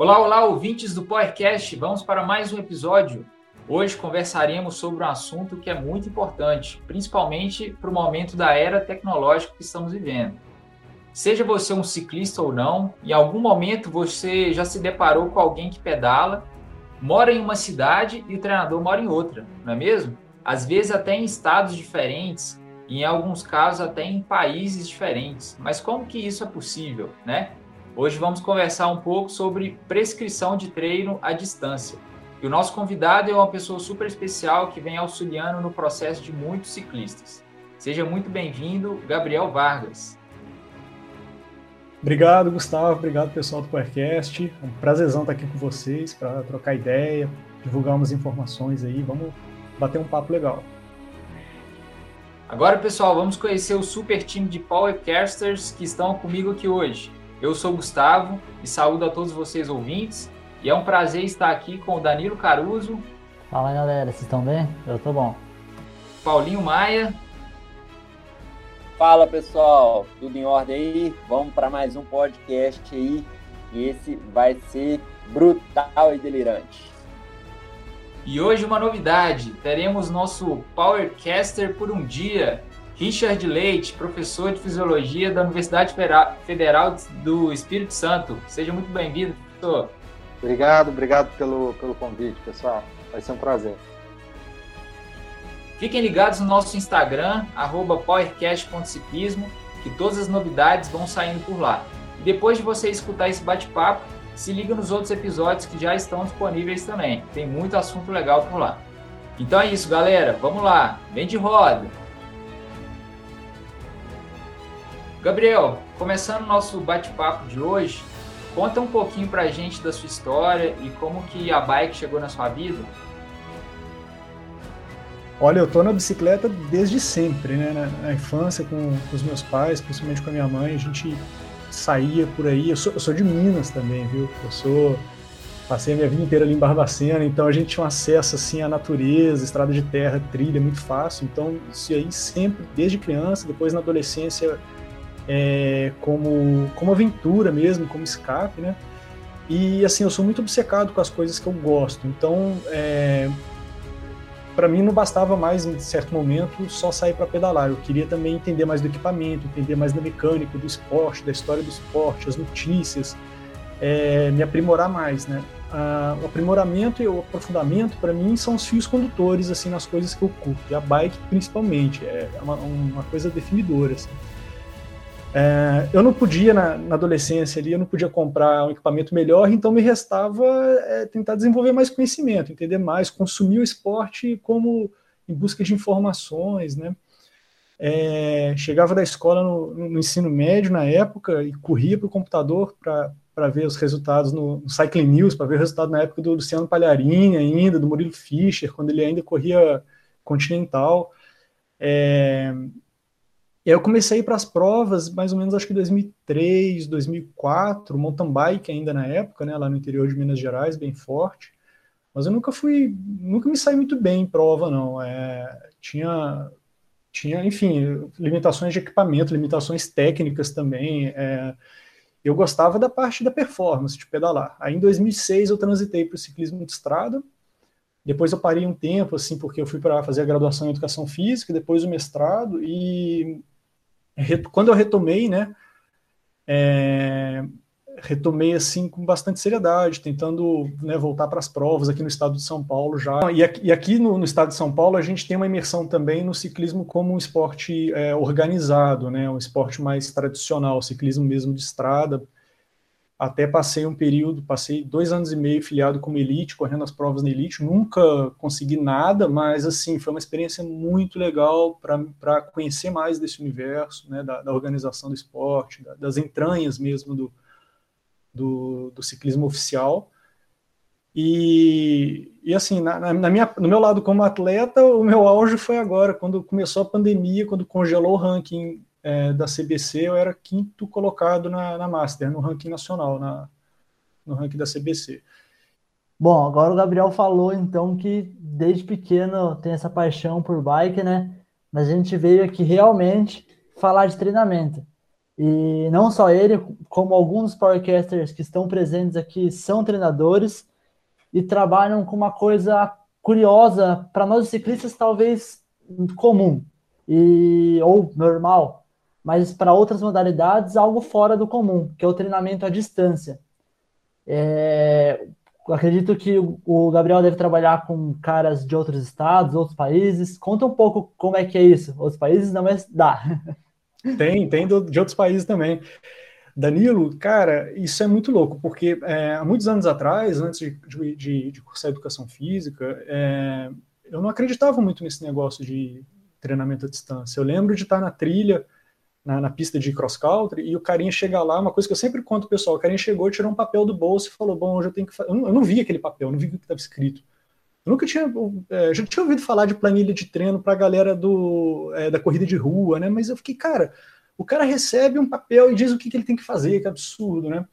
Olá, olá, ouvintes do Powercast. Vamos para mais um episódio. Hoje conversaremos sobre um assunto que é muito importante, principalmente para o momento da era tecnológica que estamos vivendo. Seja você um ciclista ou não, em algum momento você já se deparou com alguém que pedala, mora em uma cidade e o treinador mora em outra, não é mesmo? Às vezes até em estados diferentes, e em alguns casos até em países diferentes. Mas como que isso é possível, né? Hoje vamos conversar um pouco sobre prescrição de treino à distância. E o nosso convidado é uma pessoa super especial que vem auxiliando no processo de muitos ciclistas. Seja muito bem-vindo, Gabriel Vargas. Obrigado, Gustavo. Obrigado, pessoal do podcast. É um prazerzão estar aqui com vocês para trocar ideia, divulgar umas informações aí. Vamos bater um papo legal. Agora, pessoal, vamos conhecer o super time de Powercasters que estão comigo aqui hoje. Eu sou Gustavo e saúdo a todos vocês ouvintes. E é um prazer estar aqui com o Danilo Caruso. Fala galera, vocês estão bem? Eu tô bom. Paulinho Maia. Fala pessoal, tudo em ordem aí? Vamos para mais um podcast aí. E esse vai ser brutal e delirante. E hoje uma novidade, teremos nosso Powercaster por um dia, Richard Leite, professor de Fisiologia da Universidade Federal do Espírito Santo. Seja muito bem-vindo, professor. Obrigado, obrigado pelo, pelo convite, pessoal. Vai ser um prazer. Fiquem ligados no nosso Instagram, powercast.ciclismo, que todas as novidades vão saindo por lá. E depois de você escutar esse bate-papo, se liga nos outros episódios que já estão disponíveis também. Tem muito assunto legal por lá. Então é isso, galera. Vamos lá. Vem de roda. Gabriel, começando o nosso bate-papo de hoje, conta um pouquinho pra gente da sua história e como que a bike chegou na sua vida. Olha, eu tô na bicicleta desde sempre, né? Na, na infância, com, com, os meus pais, principalmente com a minha mãe, a gente saía por aí. Eu sou, eu sou de Minas também, viu? Eu sou passei a minha vida inteira ali em Barbacena, então a gente tinha um acesso assim à natureza, estrada de terra, trilha, muito fácil. Então isso aí sempre, desde criança, depois na adolescência é, como, como aventura mesmo, como escape, né? E assim, eu sou muito obcecado com as coisas que eu gosto. Então, é, para mim não bastava mais, em certo momento, só sair para pedalar. Eu queria também entender mais do equipamento, entender mais da mecânica, do esporte, da história do esporte, as notícias, é, me aprimorar mais, né? Ah, o aprimoramento e o aprofundamento, para mim, são os fios condutores assim nas coisas que eu curto. E a bike, principalmente, é uma, uma coisa definidora. Assim. É, eu não podia, na, na, adolescência ali, eu não podia comprar um equipamento melhor, então me restava é, tentar desenvolver mais conhecimento, entender mais, consumir o esporte como em busca de informações, né? É, chegava da escola no, no, ensino médio na época e corria para o computador para ver os resultados no, no Cycling News, para ver o resultado na época do Luciano Palharini ainda, do Murilo Fischer, quando ele ainda corria Continental. É, e aí eu comecei para as provas, mais ou menos acho que 2003, 2004, mountain bike ainda na época, né, lá no interior de Minas Gerais, bem forte. Mas eu nunca fui, nunca me saí muito bem em prova, não. É, tinha, tinha, enfim, limitações de equipamento, limitações técnicas também. É, eu gostava da parte da performance, de pedalar. Aí em 2006 eu transitei para o ciclismo de estrada. Depois eu parei um tempo, assim, porque eu fui para fazer a graduação em educação física, depois o mestrado, e quando eu retomei, né, é, retomei assim com bastante seriedade, tentando né, voltar para as provas aqui no estado de São Paulo já. E aqui, e aqui no, no, estado de São Paulo a gente tem uma imersão também no ciclismo como um esporte é, organizado, né, um esporte mais tradicional, ciclismo mesmo de estrada, até passei um período, passei dois anos e meio filiado como elite, correndo as provas na elite, nunca consegui nada, mas assim, foi uma experiência muito legal para conhecer mais desse universo, né, da, da organização do esporte, da, das entranhas mesmo do, do, do ciclismo oficial. E, e assim, na, na, minha, no meu lado como atleta, o meu auge foi agora, quando começou a pandemia, quando congelou o ranking é, da CBC, eu era quinto colocado na, na Master, no ranking nacional, na, no ranking da CBC. Bom, agora o Gabriel falou então que desde pequeno tem essa paixão por bike, né? Mas a gente veio aqui realmente falar de treinamento. E não só ele, como alguns powercasters que estão presentes aqui são treinadores e trabalham com uma coisa curiosa para nós ciclistas talvez comum e ou normal, mas para outras modalidades algo fora do comum, que é o treinamento à distância. É, acredito que o Gabriel deve trabalhar com caras de outros estados, outros países. Conta um pouco como é que é isso. Outros países não, mas dá. Tem, tem de outros países também. Danilo, cara, isso é muito louco, porque é, há muitos anos atrás, antes de, de, de cursar educação física, é, eu não acreditava muito nesse negócio de treinamento à distância. Eu lembro de estar na trilha, na, na pista de cross country, e o carinha chegar lá, uma coisa que eu sempre conto pessoal, o carinha chegou, tirou um papel do bolso e falou, bom, hoje eu tenho que. Eu, eu não vi aquele papel, não vi o que estava escrito. Eu nunca tinha, é, já tinha ouvido falar de planilha de treino para a galera do, é, da corrida de rua, né? Mas eu fiquei, cara, o cara recebe um papel e diz o que, que ele tem que fazer, que absurdo, né?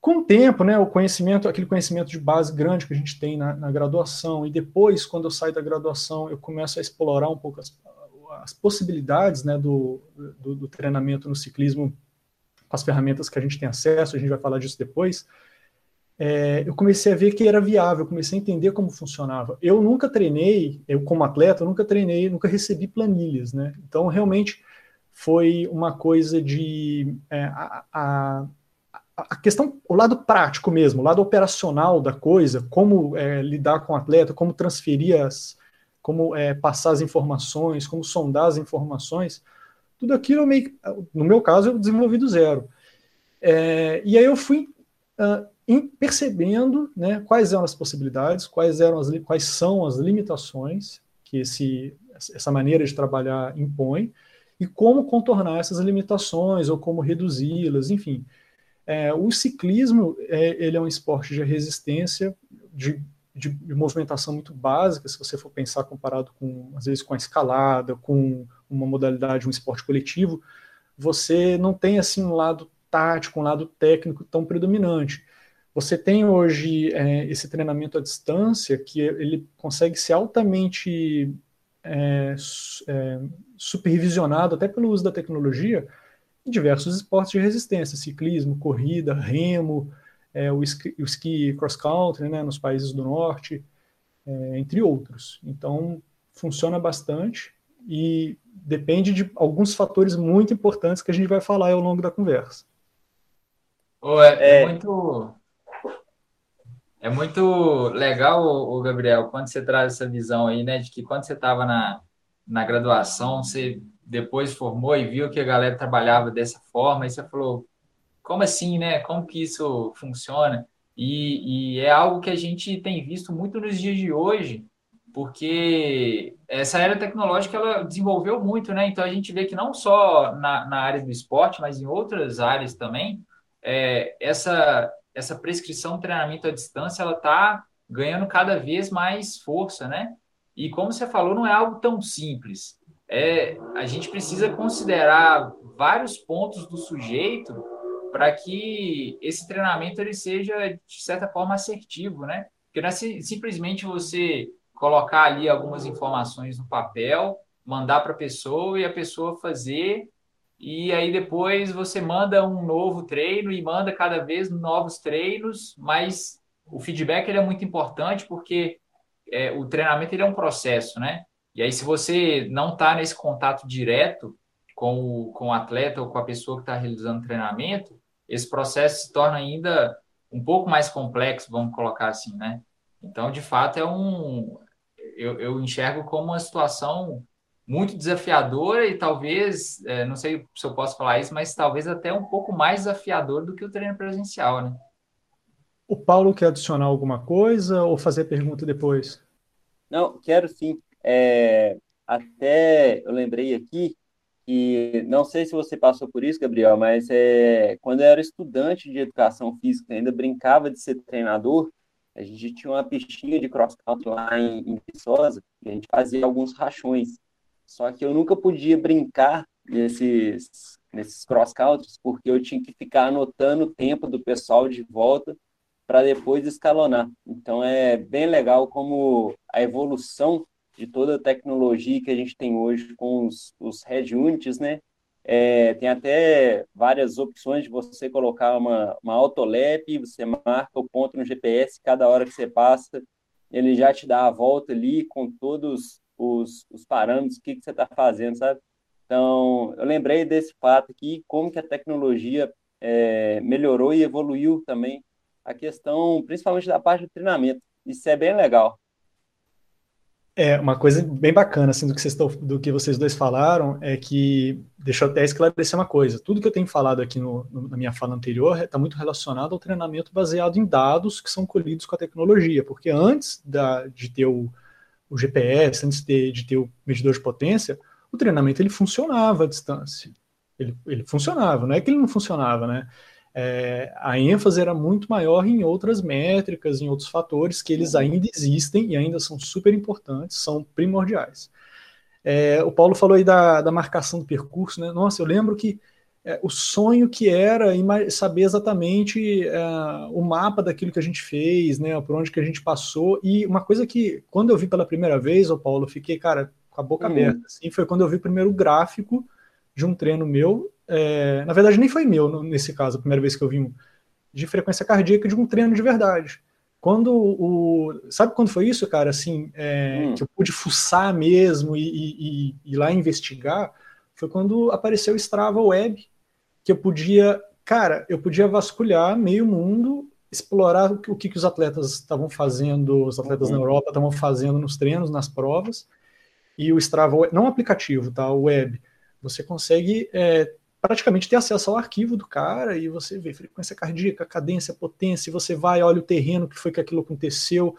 Com o tempo, né, o conhecimento, aquele conhecimento de base grande que a gente tem na, na graduação, e depois, quando eu saio da graduação, eu começo a explorar um pouco as, as possibilidades né, do, do, do treinamento no ciclismo com as ferramentas que a gente tem acesso, a gente vai falar disso depois é, eu comecei a ver que era viável, comecei a entender como funcionava. Eu nunca treinei, eu como atleta, eu nunca treinei, nunca recebi planilhas, né? Então, realmente, foi uma coisa de... É, a, a, a, questão, o lado prático mesmo, o lado operacional da coisa, como é, lidar com o atleta, como transferir as... como é, passar as informações, como sondar as informações, tudo aquilo, meio, no meu caso, eu desenvolvi do zero. É, e aí eu fui... Uh, percebendo né, quais eram as possibilidades, quais, eram as, quais são as limitações que esse, essa maneira de trabalhar impõe e como contornar essas limitações ou como reduzi-las, enfim. É, o ciclismo é, ele é um esporte de resistência, de, de, de, movimentação muito básica, se você for pensar comparado com, às vezes, com a escalada, com uma modalidade, um esporte coletivo, você não tem assim um lado tático, um lado técnico tão predominante. Você tem hoje é, esse treinamento à distância que ele consegue ser altamente é, é, supervisionado até pelo uso da tecnologia em diversos esportes de resistência, ciclismo, corrida, remo, é, o, esqui, o esqui cross-country né, nos países do norte, é, entre outros. Então, funciona bastante e depende de alguns fatores muito importantes que a gente vai falar ao longo da conversa. Oh, é, é, muito é muito legal, o Gabriel, quando você traz essa visão aí, né, de que quando você estava na, na graduação, você depois formou e viu que a galera trabalhava dessa forma, e você falou, como assim, né? Como que isso funciona? E, e é algo que a gente tem visto muito nos dias de hoje, porque essa era tecnológica ela desenvolveu muito, né? Então a gente vê que não só na, na área do esporte, mas em outras áreas também, é, essa essa prescrição treinamento à distância ela está ganhando cada vez mais força, né? E como você falou, não é algo tão simples. É, a gente precisa considerar vários pontos do sujeito para que esse treinamento ele seja de certa forma assertivo, né? Porque não é simplesmente você colocar ali algumas informações no papel, mandar para a pessoa e a pessoa fazer e aí depois você manda um novo treino e manda cada vez novos treinos, mas o feedback ele é muito importante porque é, o treinamento ele é um processo, né? E aí se você não está nesse contato direto com o, com o atleta ou com a pessoa que está realizando o treinamento, esse processo se torna ainda um pouco mais complexo, vamos colocar assim, né? Então, de fato, é um... Eu, eu enxergo como uma situação muito desafiadora e talvez, é, não sei se eu posso falar isso, mas talvez até um pouco mais desafiador do que o treino presencial, né? O Paulo quer adicionar alguma coisa ou fazer pergunta depois? Não, quero sim. É, até eu lembrei aqui que não sei se você passou por isso, Gabriel, mas é, quando eu era estudante de educação física, ainda brincava de ser treinador. A gente tinha uma pistinha de cross-country lá em, em Viçosa e a gente fazia alguns rachões. Só que eu nunca podia brincar nesses, nesses cross-countries, porque eu tinha que ficar anotando o tempo do pessoal de volta para depois escalonar. Então é bem legal como a evolução de toda a tecnologia que a gente tem hoje com os, os head units, né? É, tem até várias opções de você colocar uma, uma autolap, você marca o ponto no GPS, cada hora que você passa, ele já te dá a volta ali com todos os, os parâmetros, o que, que você está fazendo, sabe? Então, eu lembrei desse fato aqui, como que a tecnologia é, melhorou e evoluiu também a questão, principalmente da parte do treinamento. Isso é bem legal. É, uma coisa bem bacana assim, do, que vocês do que vocês dois falaram é que, deixa eu até esclarecer uma coisa, tudo que eu tenho falado aqui no, no, na minha fala anterior está muito relacionado ao treinamento baseado em dados que são colhidos com a tecnologia, porque antes da, de ter o, o GPS, antes de, de ter o medidor de potência, o treinamento ele funcionava à distância. Ele, ele funcionava, não é que ele não funcionava, né? É, a ênfase era muito maior em outras métricas, em outros fatores que eles ainda existem e ainda são super importantes, são primordiais. É, o Paulo falou aí da, da marcação do percurso, né? Nossa, eu lembro que é, o sonho que era saber exatamente é, o mapa daquilo que a gente fez, né? Por onde que a gente passou. E uma coisa que, quando eu vi pela primeira vez, o Paulo, eu fiquei, cara, com a boca uhum. aberta. Assim, foi quando eu vi o primeiro gráfico de um treino meu é, na verdade, nem foi meu nesse caso, a primeira vez que eu vi um, de frequência cardíaca de um treino de verdade. Quando o. Sabe quando foi isso, cara? Assim, é, hum. que eu pude fuçar mesmo e, e, e, lá investigar, foi quando apareceu o Strava Web, que eu podia. Cara, eu podia vasculhar meio mundo, explorar o que, o que os atletas estavam fazendo, os atletas uhum. na Europa estavam fazendo nos treinos, nas provas, e o Strava, não o aplicativo, tá? O web. Você consegue é, praticamente ter acesso ao arquivo do cara e você vê frequência cardíaca, cadência, potência, você vai, olha o terreno que foi que aquilo aconteceu.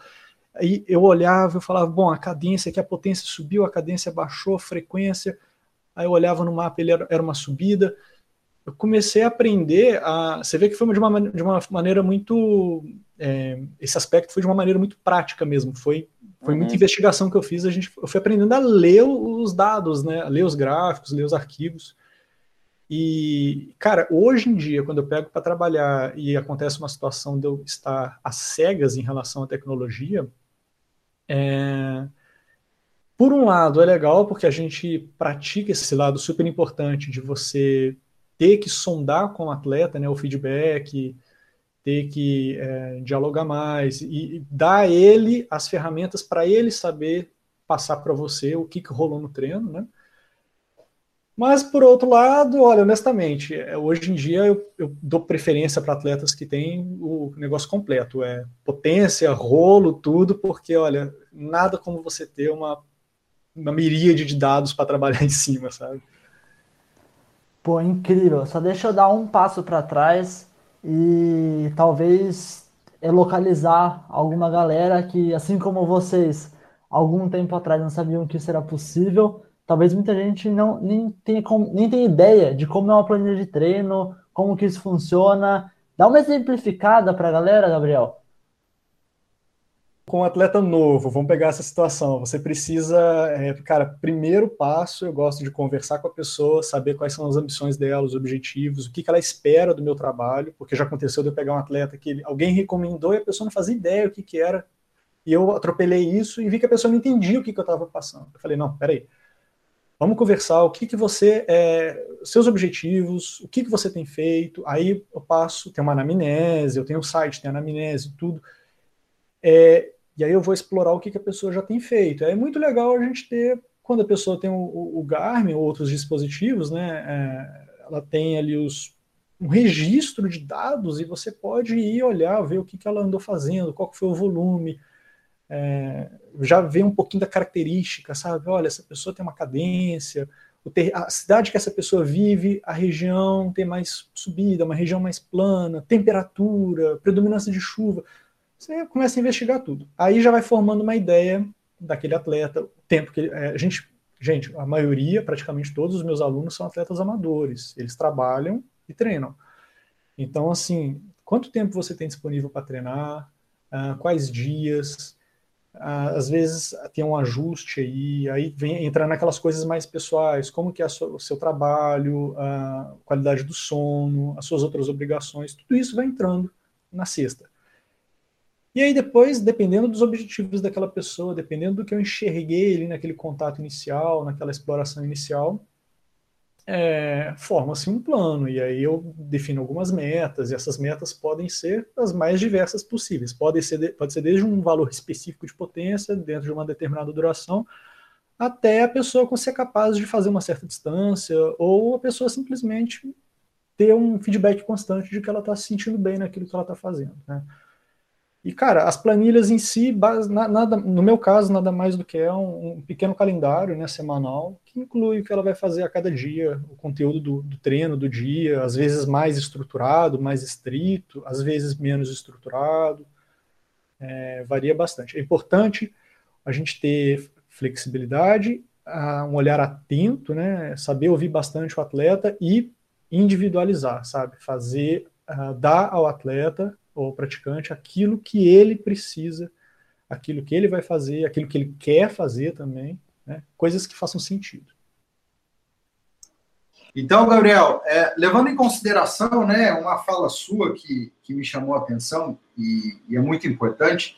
Aí eu olhava, eu falava, bom, a cadência aqui, a potência subiu, a cadência baixou, a frequência. Aí eu olhava no mapa, ele era, era uma subida. Eu comecei a aprender a. Você vê que foi de uma, de uma maneira muito. É, esse aspecto foi de uma maneira muito prática mesmo. Foi, foi uhum. muita investigação que eu fiz. A gente, eu fui aprendendo a ler os dados, né? A ler os gráficos, ler os arquivos. E, cara, hoje em dia, quando eu pego para trabalhar e acontece uma situação de eu estar às cegas em relação à tecnologia, é... por um lado é legal porque a gente pratica esse lado super importante de você ter que sondar com o atleta né, o feedback, ter que é, dialogar mais e dar a ele as ferramentas para ele saber passar para você o que, que rolou no treino, né? Mas, por outro lado, olha, honestamente, é, hoje em dia eu, eu dou preferência para atletas que têm o negócio completo. É potência, rolo, tudo, porque, olha, nada como você ter uma, uma miríade de dados para trabalhar em cima, sabe? Pô, incrível. Só deixa eu dar um passo para trás e talvez é localizar alguma galera que, assim como vocês, algum tempo atrás não sabiam que isso era possível talvez muita gente não nem tenha, nem tenha ideia de como é uma planilha de treino, como que isso funciona. Dá uma exemplificada para a galera, Gabriel. Com um atleta novo, vamos pegar essa situação. Você precisa, é, cara, primeiro passo, eu gosto de conversar com a pessoa, saber quais são as ambições dela, os objetivos, o que, que ela espera do meu trabalho, porque já aconteceu de eu pegar um atleta que alguém recomendou e a pessoa não fazia ideia o que, que era, e eu atropelei isso e vi que a pessoa não entendia o que, que eu estava passando. Eu falei, não, peraí, Vamos conversar o que, que você, é, seus objetivos, o que, que você tem feito. Aí eu passo, tem uma anamnese, eu tenho um site, tem anamnese, tudo. É, e aí eu vou explorar o que, que a pessoa já tem feito. É muito legal a gente ter, quando a pessoa tem o, o Garmin ou outros dispositivos, né, é, ela tem ali os, um registro de dados e você pode ir olhar, ver o que, que ela andou fazendo, qual foi o volume, é, já vê um pouquinho da característica, sabe? Olha, essa pessoa tem uma cadência, a cidade que essa pessoa vive, a região tem mais subida, uma região mais plana, temperatura, predominância de chuva. Você começa a investigar tudo. Aí já vai formando uma ideia daquele atleta, o tempo que é, a gente, gente, a maioria, praticamente todos os meus alunos são atletas amadores. Eles trabalham e treinam. Então, assim, quanto tempo você tem disponível para treinar? Uh, quais dias? às vezes tem um ajuste aí, aí vem entrar naquelas coisas mais pessoais, como que é o seu trabalho, a qualidade do sono, as suas outras obrigações, tudo isso vai entrando na cesta. E aí depois, dependendo dos objetivos daquela pessoa, dependendo do que eu enxerguei ali naquele contato inicial, naquela exploração inicial, é, forma-se um plano, e aí eu defino algumas metas, e essas metas podem ser as mais diversas possíveis. Pode ser, pode ser desde um valor específico de potência, dentro de uma determinada duração, até a pessoa ser capaz de fazer uma certa distância, ou a pessoa simplesmente ter um feedback constante de que ela está se sentindo bem naquilo que ela está fazendo. Né? E, cara, as planilhas em si, nada, no meu caso, nada mais do que é um, um, pequeno calendário né, semanal que inclui o que ela vai fazer a cada dia, o conteúdo do, do, treino do dia, às vezes mais estruturado, mais estrito, às vezes menos estruturado, é, varia bastante. É importante a gente ter flexibilidade, um olhar atento, né, saber ouvir bastante o atleta e individualizar, sabe? Fazer, uh, dar ao atleta ou praticante aquilo que ele precisa, aquilo que ele vai fazer, aquilo que ele quer fazer também, né? coisas que façam sentido. Então, Gabriel, é, levando em consideração né, uma fala sua que, que me chamou a atenção e, e, é muito importante,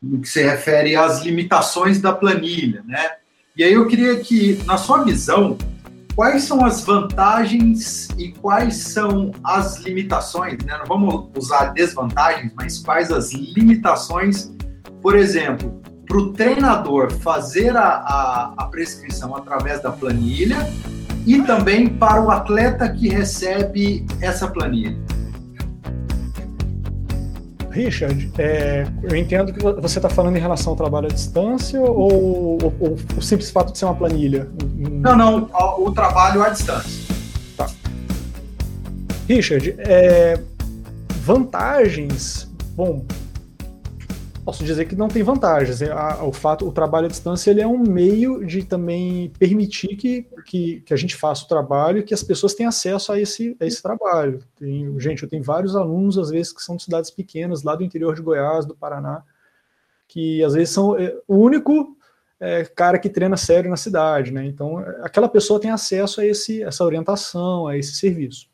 no que se refere às limitações da planilha, né? E aí eu queria que, na sua visão, quais são as vantagens e quais são as limitações, né? Não vamos usar desvantagens, mas quais as limitações, por exemplo, para o treinador fazer a, a, a, prescrição através da planilha e também para o atleta que recebe essa planilha. Richard, é, eu entendo que você está falando em relação ao trabalho à distância ou, ou, ou, o simples fato de ser uma planilha? Não, não, o, trabalho à distância. Tá. Richard, é, vantagens. Bom, posso dizer que não tem vantagens. É, o fato, o trabalho à distância ele é um meio de também permitir que, que, que a gente faça o trabalho e que as pessoas tenham acesso a esse, a esse trabalho. Tem, gente, eu tenho vários alunos, às vezes, que são de cidades pequenas, lá do interior de Goiás, do Paraná, que às vezes são é, o único é, cara que treina sério na cidade, né? Então, aquela pessoa tem acesso a esse, essa orientação, a esse serviço.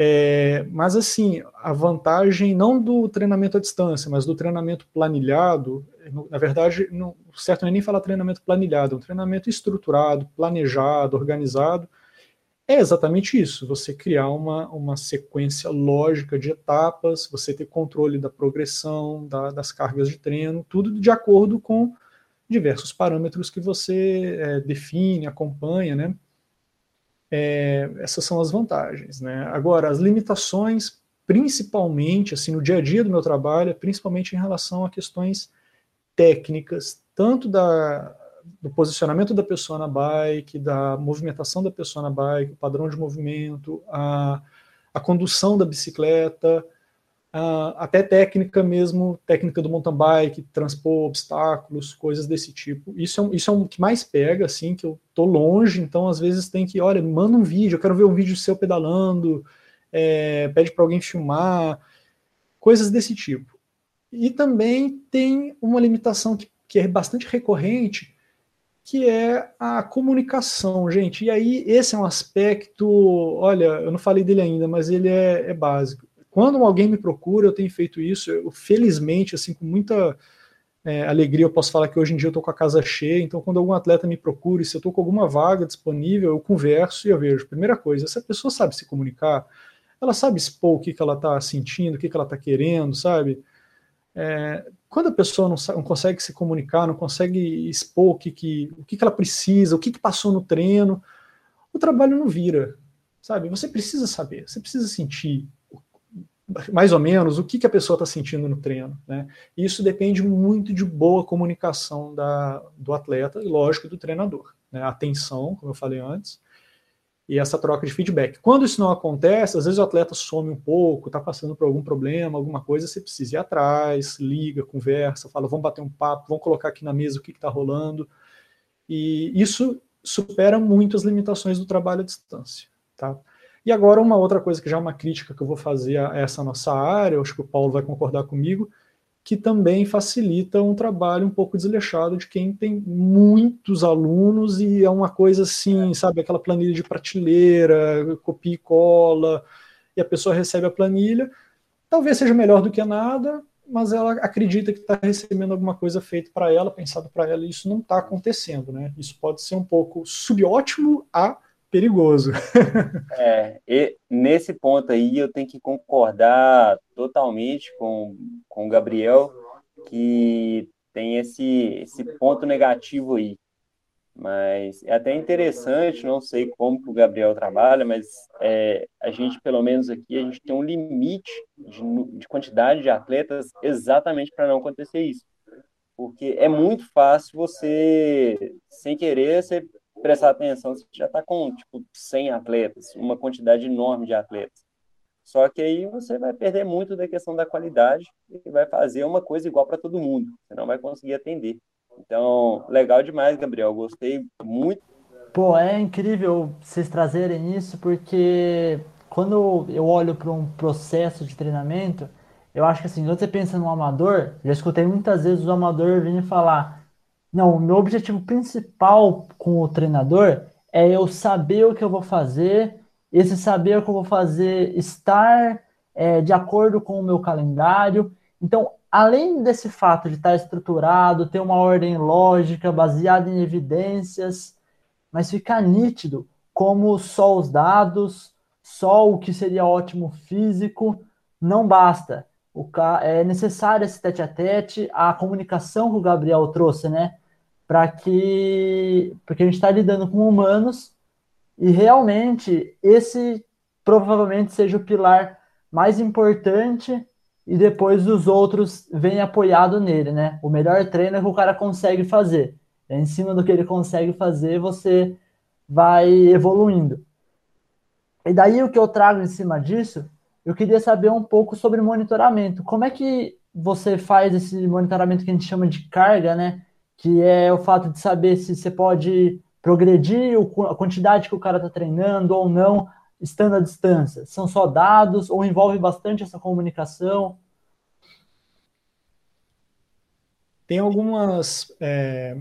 É, mas assim, a vantagem não do treinamento à distância, mas do treinamento planilhado, na verdade, não, certo não é nem falar treinamento planilhado, é um treinamento estruturado, planejado, organizado, é exatamente isso, você criar uma, uma sequência lógica de etapas, você ter controle da progressão, da, das cargas de treino, tudo de acordo com diversos parâmetros que você é, define, acompanha, né? É, essas são as vantagens, né? Agora, as limitações, principalmente, assim, no dia a dia do meu trabalho, principalmente em relação a questões técnicas, tanto da, do posicionamento da pessoa na bike, da movimentação da pessoa na bike, o padrão de movimento, a, a condução da bicicleta, Uh, até técnica mesmo, técnica do mountain bike, transpor obstáculos, coisas desse tipo. Isso é, isso é o que mais pega, assim, que eu tô longe, então às vezes tem que, olha, manda um vídeo, eu quero ver um vídeo seu pedalando, é, pede para alguém filmar, coisas desse tipo. E também tem uma limitação que, que é bastante recorrente, que é a comunicação, gente. E aí, esse é um aspecto, olha, eu não falei dele ainda, mas ele é, é básico quando alguém me procura, eu tenho feito isso, eu, felizmente, assim, com muita é, alegria, eu posso falar que hoje em dia eu estou com a casa cheia, então quando algum atleta me procura, e se eu estou com alguma vaga disponível, eu converso e eu vejo, primeira coisa, essa pessoa sabe se comunicar, ela sabe expor o que, que ela está sentindo, o que, que ela está querendo, sabe? É, quando a pessoa não, não, consegue se comunicar, não consegue expor o que, que, o que, que ela precisa, o que, que passou no treino, o trabalho não vira, sabe? Você precisa saber, você precisa sentir, mais ou menos o que, que a pessoa está sentindo no treino. Né? Isso depende muito de boa comunicação da, do atleta e, lógico, do treinador. Né? Atenção, como eu falei antes, e essa troca de feedback. Quando isso não acontece, às vezes o atleta some um pouco, está passando por algum problema, alguma coisa, você precisa ir atrás, liga, conversa, fala, vamos bater um papo, vamos colocar aqui na mesa o que está rolando. E isso supera muito as limitações do trabalho à distância. Tá? E agora, uma outra coisa que já é uma crítica que eu vou fazer a essa nossa área, eu acho que o Paulo vai concordar comigo, que também facilita um trabalho um pouco desleixado de quem tem muitos alunos e é uma coisa assim, sabe, aquela planilha de prateleira, copia e cola, e a pessoa recebe a planilha, talvez seja melhor do que nada, mas ela acredita que está recebendo alguma coisa feita para ela, pensado para ela, e isso não está acontecendo, né? Isso pode ser um pouco subótimo a perigoso. É, e nesse ponto aí eu tenho que concordar totalmente com, com o Gabriel, que tem esse, esse ponto negativo aí. Mas é até interessante, não sei como que o Gabriel trabalha, mas é, a gente, pelo menos aqui, a gente tem um limite de, de quantidade de atletas exatamente para não acontecer isso. Porque é muito fácil você, sem querer, você prestar atenção, você já está com, tipo, 100 atletas, uma quantidade enorme de atletas. Só que aí você vai perder muito da questão da qualidade e vai fazer uma coisa igual para todo mundo. Você não vai conseguir atender. Então, legal demais, Gabriel. Gostei muito. Pô, é incrível vocês trazerem isso, porque quando eu olho para um processo de treinamento, eu acho que assim, quando você pensa no amador, já escutei muitas vezes o amador vir falar: não, o meu objetivo principal com o treinador é eu saber o que eu vou fazer, esse saber o que eu vou fazer estar é, de acordo com o meu calendário. Então, além desse fato de estar estruturado, ter uma ordem lógica, baseada em evidências, mas ficar nítido como só os dados, só o que seria ótimo físico, não basta. O, é necessário esse tete a tete, a comunicação que o Gabriel trouxe, né? Para que. Porque a gente está lidando com humanos e realmente esse provavelmente seja o pilar mais importante e depois os outros vêm apoiado nele, né? O melhor treino é que o cara consegue fazer. É em cima do que ele consegue fazer, você vai evoluindo. E daí o que eu trago em cima disso, eu queria saber um pouco sobre monitoramento. Como é que você faz esse monitoramento que a gente chama de carga, né? Que é o fato de saber se você pode progredir a quantidade que o cara está treinando ou não, estando à distância? São só dados ou envolve bastante essa comunicação? Tem algumas é,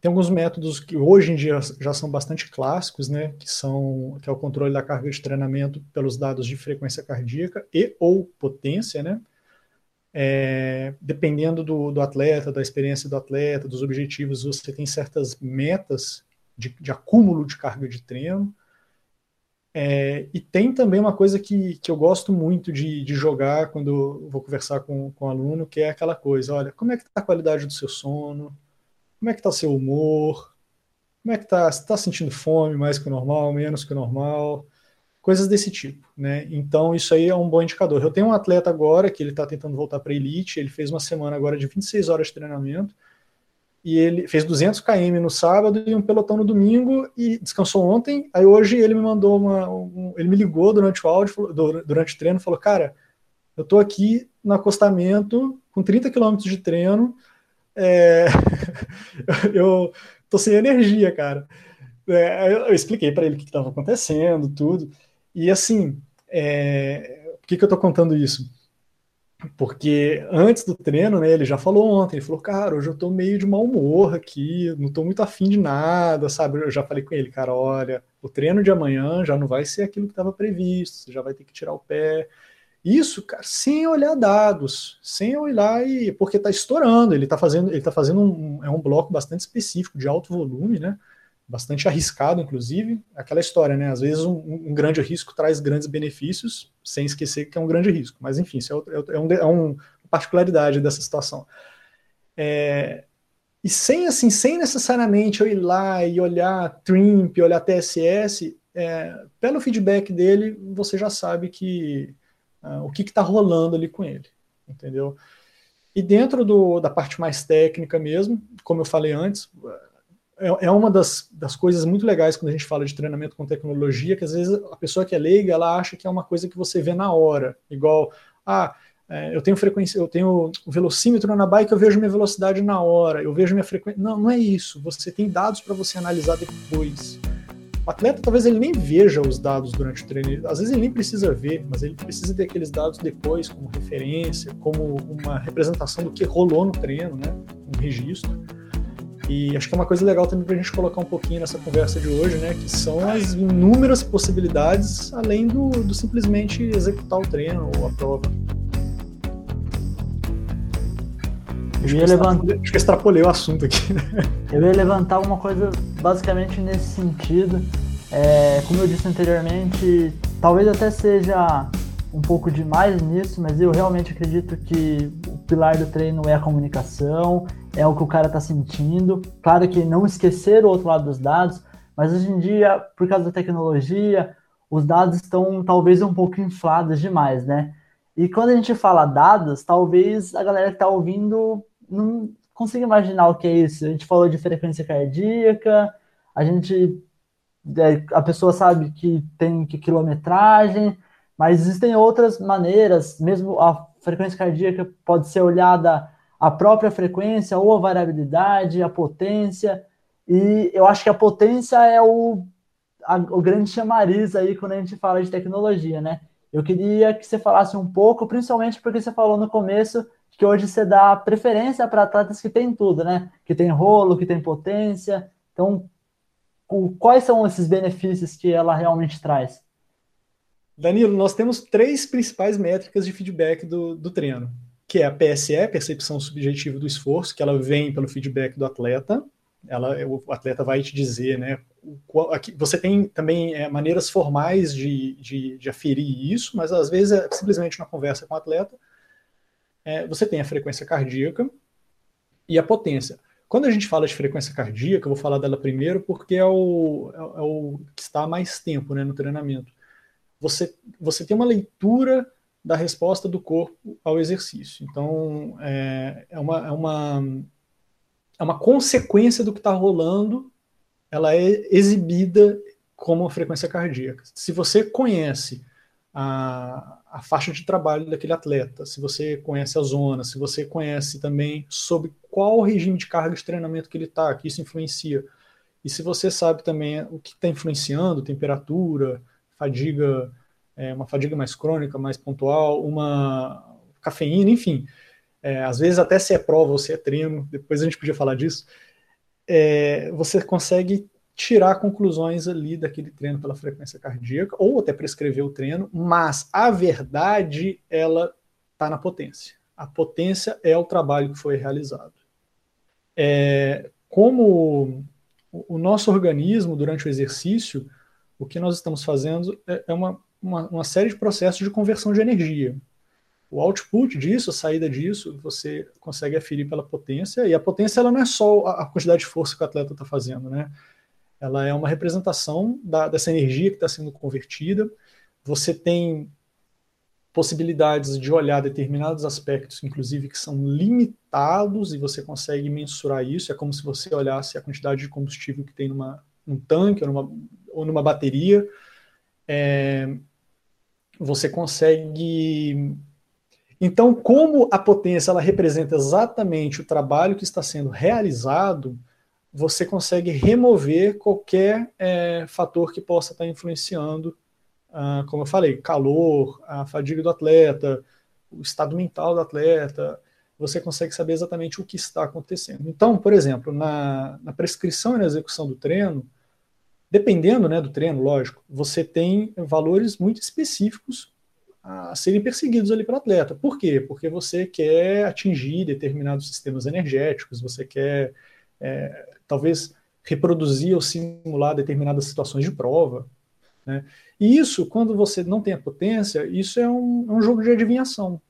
tem alguns métodos que hoje em dia já são bastante clássicos, né, que são que é o controle da carga de treinamento pelos dados de frequência cardíaca e ou potência, né? É, dependendo do, do atleta, da experiência do atleta, dos objetivos, você tem certas metas de, de acúmulo de carga de treino. É, e tem também uma coisa que, que eu gosto muito de, de jogar quando vou conversar com, com o aluno, que é aquela coisa, olha, como é que está a qualidade do seu sono? Como é que está o seu humor? Como é que está? Você está sentindo fome mais que o normal, menos que o normal? Coisas desse tipo, né? Então, isso aí é um bom indicador. Eu tenho um atleta agora que ele está tentando voltar para elite, ele fez uma semana agora de 26 horas de treinamento, e ele fez 200 km no sábado e um pelotão no domingo e descansou ontem. Aí hoje ele me mandou uma, um, ele me ligou durante o áudio, durante o treino, falou: "Cara, eu tô aqui no acostamento com 30 km de treino, é... eu tô sem energia, cara". É, eu expliquei para ele o que estava acontecendo, tudo. E assim, é... por que, que eu tô contando isso? Porque antes do treino, né, ele já falou ontem, ele falou, cara, hoje eu tô meio de mau humor aqui, não tô muito afim de nada, sabe? Eu já falei com ele, cara, olha, o treino de amanhã já não vai ser aquilo que estava previsto, você já vai ter que tirar o pé. Isso, cara, sem olhar dados, sem olhar e porque tá estourando, ele tá fazendo, ele tá fazendo um, é um bloco bastante específico de alto volume, né? Bastante arriscado, inclusive. Aquela história, né? Às vezes um, um, grande risco traz grandes benefícios, sem esquecer que é um grande risco. Mas enfim, isso é, é, é, um, é uma particularidade dessa situação. É, e sem assim, sem necessariamente eu ir lá e olhar TRIMP, olhar TSS, é, pelo feedback dele, você já sabe que uh, o que está rolando ali com ele, entendeu? E dentro do, da parte mais técnica mesmo, como eu falei antes, é, é uma das, das coisas muito legais quando a gente fala de treinamento com tecnologia, que às vezes a pessoa que é leiga, ela acha que é uma coisa que você vê na hora, igual, ah, é, eu tenho frequência, eu tenho o velocímetro na bike, eu vejo minha velocidade na hora, eu vejo minha frequência. Não, não é isso. Você tem dados para você analisar depois. O atleta talvez ele nem veja os dados durante o treino, às vezes ele nem precisa ver, mas ele precisa ter aqueles dados depois como referência, como uma representação do que rolou no treino, né? Um registro. E acho que é uma coisa legal também para a gente colocar um pouquinho nessa conversa de hoje, né? Que são as inúmeras possibilidades além do, do simplesmente executar o treino ou a prova. Eu ia levantar... Acho que extrapolei o assunto aqui. Né? Eu ia levantar uma coisa basicamente nesse sentido, É, como eu disse anteriormente, talvez até seja um pouco demais nisso, mas eu realmente acredito que o pilar do treino é a comunicação, é o que o cara está sentindo. Claro que não esquecer o outro lado dos dados, mas hoje em dia, por causa da tecnologia, os dados estão talvez um pouco inflados demais, né? E quando a gente fala dados, talvez a galera que está ouvindo não consiga imaginar o que é isso. A gente falou de frequência cardíaca, a gente é, a pessoa sabe que tem que quilometragem, mas existem outras maneiras, mesmo a frequência cardíaca pode ser olhada a própria frequência ou a variabilidade, a potência, e eu acho que a potência é o, a, o grande chamariz aí quando a gente fala de tecnologia, né? Eu queria que você falasse um pouco, principalmente porque você falou no começo que hoje você dá preferência para atletas que tem tudo, né? Que tem rolo, que tem potência. Então, o, quais são esses benefícios que ela realmente traz? Danilo, nós temos três principais métricas de feedback do, do treino, que é a PSE, percepção subjetiva do esforço, que ela vem pelo feedback do atleta. Ela, o atleta vai te dizer, né? Aqui, você tem também é, maneiras formais de, de, de, aferir isso, mas às vezes é simplesmente uma conversa com o atleta. É, você tem a frequência cardíaca e a potência. Quando a gente fala de frequência cardíaca, eu vou falar dela primeiro porque é o, é, é o que está há mais tempo né, no treinamento. Você, você tem uma leitura da resposta do corpo ao exercício. Então, é, é, uma, é, uma, é uma consequência do que está rolando, ela é exibida como frequência cardíaca. Se você conhece a, a faixa de trabalho daquele atleta, se você conhece a zona, se você conhece também sobre qual regime de carga de treinamento que ele está, que isso influencia. E se você sabe também o que está influenciando, temperatura, fadiga, é, uma fadiga mais crônica, mais pontual, uma cafeína, enfim. É, às vezes até se é prova ou se é treino, depois a gente podia falar disso, é, você consegue tirar conclusões ali daquele treino pela frequência cardíaca, ou até prescrever o treino, mas a verdade, ela está na potência. A potência é o trabalho que foi realizado. É, como o nosso organismo, durante o exercício, o que nós estamos fazendo é, é uma, uma, uma série de processos de conversão de energia. O output disso, a saída disso, você consegue aferir pela potência, e a potência ela não é só a quantidade de força que o atleta está fazendo, né? ela é uma representação da, dessa energia que está sendo convertida. Você tem possibilidades de olhar determinados aspectos, inclusive que são limitados, e você consegue mensurar isso. É como se você olhasse a quantidade de combustível que tem numa, num tanque ou numa, ou numa bateria. É, você consegue. Então, como a potência ela representa exatamente o trabalho que está sendo realizado, você consegue remover qualquer é, fator que possa estar influenciando, ah, como eu falei, calor, a fadiga do atleta, o estado mental do atleta, você consegue saber exatamente o que está acontecendo. Então, por exemplo, na, na prescrição e na execução do treino, dependendo né, do treino, lógico, você tem valores muito específicos a serem perseguidos ali pelo atleta. Por quê? Porque você quer atingir determinados sistemas energéticos, você quer é, talvez reproduzir ou simular determinadas situações de prova. Né? E isso, quando você não tem a potência, isso é um, é um jogo de adivinhação.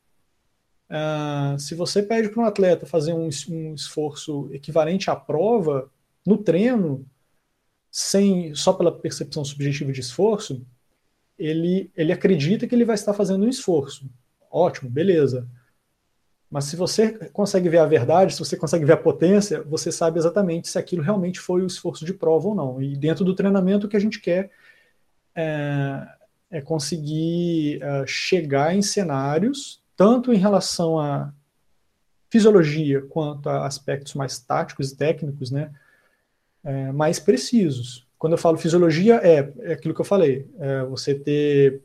Uh, se você pede para um atleta fazer um, um, esforço equivalente à prova, no treino, sem só pela percepção subjetiva de esforço, ele, ele acredita que ele vai estar fazendo um esforço. Ótimo, beleza. Mas se você consegue ver a verdade, se você consegue ver a potência, você sabe exatamente se aquilo realmente foi o esforço de prova ou não. E dentro do treinamento, o que a gente quer é, é conseguir é, chegar em cenários, tanto em relação à fisiologia quanto a aspectos mais táticos e técnicos, né, é, mais precisos. Quando eu falo fisiologia, é, é aquilo que eu falei, é você ter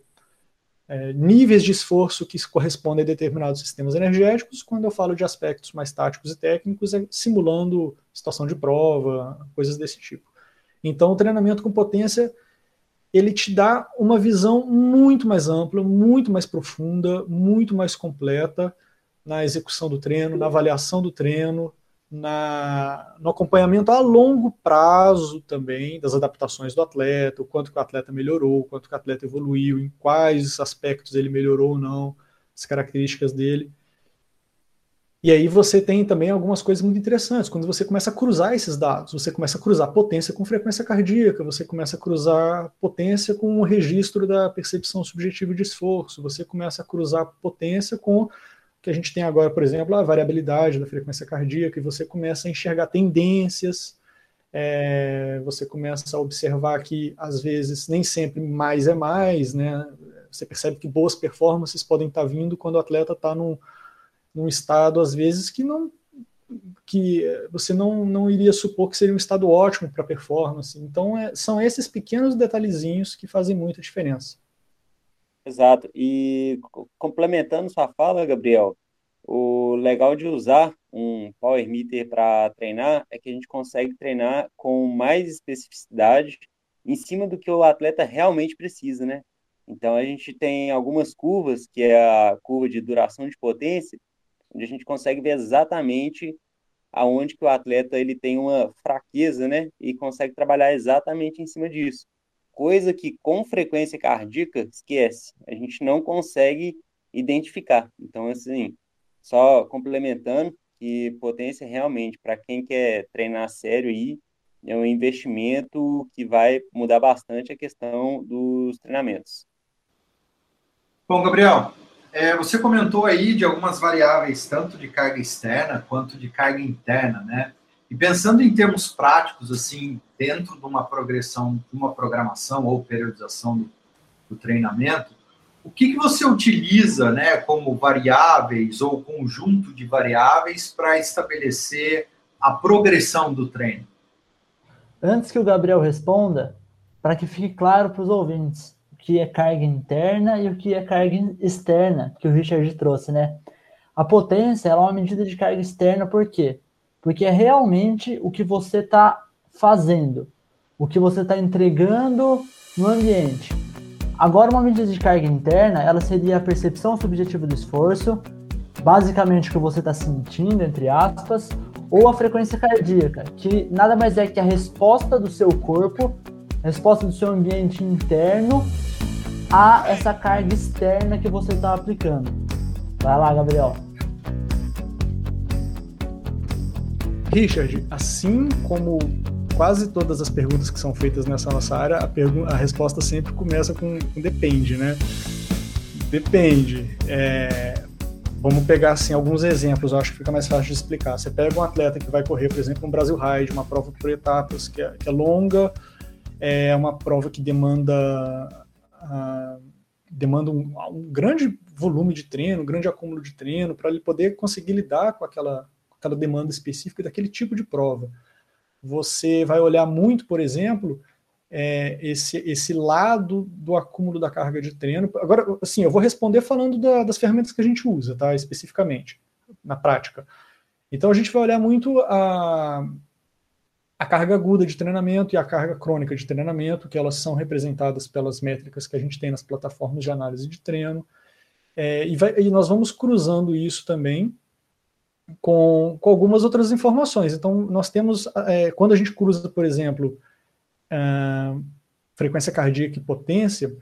é, níveis de esforço que correspondem a determinados sistemas energéticos, quando eu falo de aspectos mais táticos e técnicos, é simulando situação de prova, coisas desse tipo. Então, o treinamento com potência ele te dá uma visão muito mais ampla, muito mais profunda, muito mais completa na execução do treino, na avaliação do treino, na, no acompanhamento a longo prazo também das adaptações do atleta, o quanto que o atleta melhorou, o quanto que o atleta evoluiu, em quais aspectos ele melhorou ou não, as características dele. E aí você tem também algumas coisas muito interessantes. Quando você começa a cruzar esses dados, você começa a cruzar potência com frequência cardíaca, você começa a cruzar potência com o registro da percepção subjetiva de esforço, você começa a cruzar potência com que a gente tem agora, por exemplo, a variabilidade da frequência cardíaca, e você começa a enxergar tendências, é, você começa a observar que, às vezes, nem sempre mais é mais, né? Você percebe que boas performances podem estar vindo quando o atleta está num, num estado, às vezes, que não que você não, não iria supor que seria um estado ótimo para performance. Então, é, são esses pequenos detalhezinhos que fazem muita diferença. Exato. E complementando sua fala, Gabriel, o legal de usar um Power Meter para treinar é que a gente consegue treinar com mais especificidade em cima do que o atleta realmente precisa, né? Então a gente tem algumas curvas, que é a curva de duração de potência, onde a gente consegue ver exatamente aonde que o atleta ele tem uma fraqueza, né? E consegue trabalhar exatamente em cima disso coisa que com frequência cardíaca, esquece, a gente não consegue identificar. Então, assim, só complementando, que potência realmente, para quem quer treinar sério aí, é um investimento que vai mudar bastante a questão dos treinamentos. Bom, Gabriel, é, você comentou aí de algumas variáveis, tanto de carga externa quanto de carga interna, né? E pensando em termos práticos, assim, dentro de uma progressão, de uma programação ou periodização do, do treinamento, o que, que você utiliza né, como variáveis ou conjunto de variáveis para estabelecer a progressão do treino? Antes que o Gabriel responda, para que fique claro para os ouvintes o que é carga interna e o que é carga externa, que o Richard trouxe, né? A potência é uma medida de carga externa, por quê? Porque é realmente o que você está fazendo, o que você está entregando no ambiente. Agora, uma medida de carga interna, ela seria a percepção subjetiva do esforço, basicamente o que você está sentindo, entre aspas, ou a frequência cardíaca, que nada mais é que a resposta do seu corpo, a resposta do seu ambiente interno a essa carga externa que você está aplicando. Vai lá, Gabriel. Richard, assim como quase todas as perguntas que são feitas nessa nossa área, a, a resposta sempre começa com, com, depende, né? Depende. É, vamos pegar assim alguns exemplos, acho que fica mais fácil de explicar. Você pega um atleta que vai correr, por exemplo, um Brasil Ride, uma prova por etapas, que é, que é longa, é uma prova que demanda, demanda um, um, grande volume de treino, um grande acúmulo de treino, para ele poder conseguir lidar com aquela, aquela demanda específica daquele tipo de prova você vai olhar muito, por exemplo, é, esse, esse lado do acúmulo da carga de treino. Agora, assim, eu vou responder falando da, das ferramentas que a gente usa, tá? Especificamente, na prática. Então, a gente vai olhar muito a, a carga aguda de treinamento e a carga crônica de treinamento, que elas são representadas pelas métricas que a gente tem nas plataformas de análise de treino. É, e, vai, e nós vamos cruzando isso também com, com algumas outras informações. Então, nós temos, é, quando a gente cruza, por exemplo, é, frequência cardíaca e potência,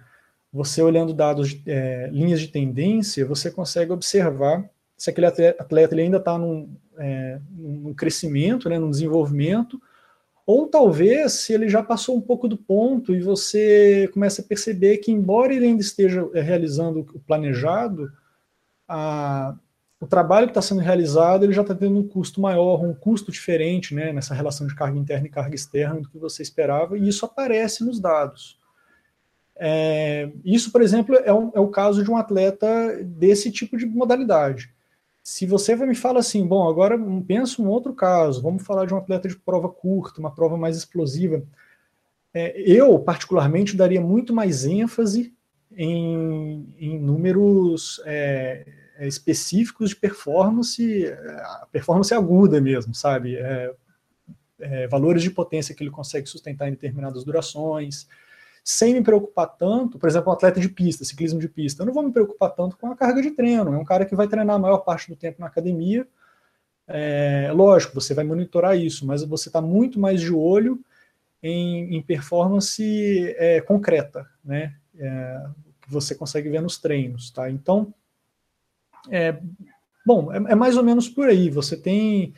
você olhando dados, é, linhas de tendência, você consegue observar se aquele atleta ele ainda está num, é, num crescimento, né, num desenvolvimento, ou talvez se ele já passou um pouco do ponto e você começa a perceber que, embora ele ainda esteja é, realizando o planejado, a, o trabalho que está sendo realizado ele já está tendo um custo maior, um custo diferente né, nessa relação de carga interna e carga externa do que você esperava, e isso aparece nos dados. É, isso, por exemplo, é, um, é, o caso de um atleta desse tipo de modalidade. Se você me fala assim, bom, agora pensa um outro caso, vamos falar de um atleta de prova curta, uma prova mais explosiva. É, eu, particularmente, daria muito mais ênfase em, em números é, específicos de performance, é, performance aguda mesmo, sabe? É, é, valores de potência que ele consegue sustentar em determinadas durações, sem me preocupar tanto, por exemplo, um atleta de pista, ciclismo de pista, eu não vou me preocupar tanto com a carga de treino, é um cara que vai treinar a maior parte do tempo na academia, é, lógico, você vai monitorar isso, mas você está muito mais de olho em, em performance é, concreta, né? É, que você consegue ver nos treinos, tá? Então, é, bom, é, é mais ou menos por aí. Você tem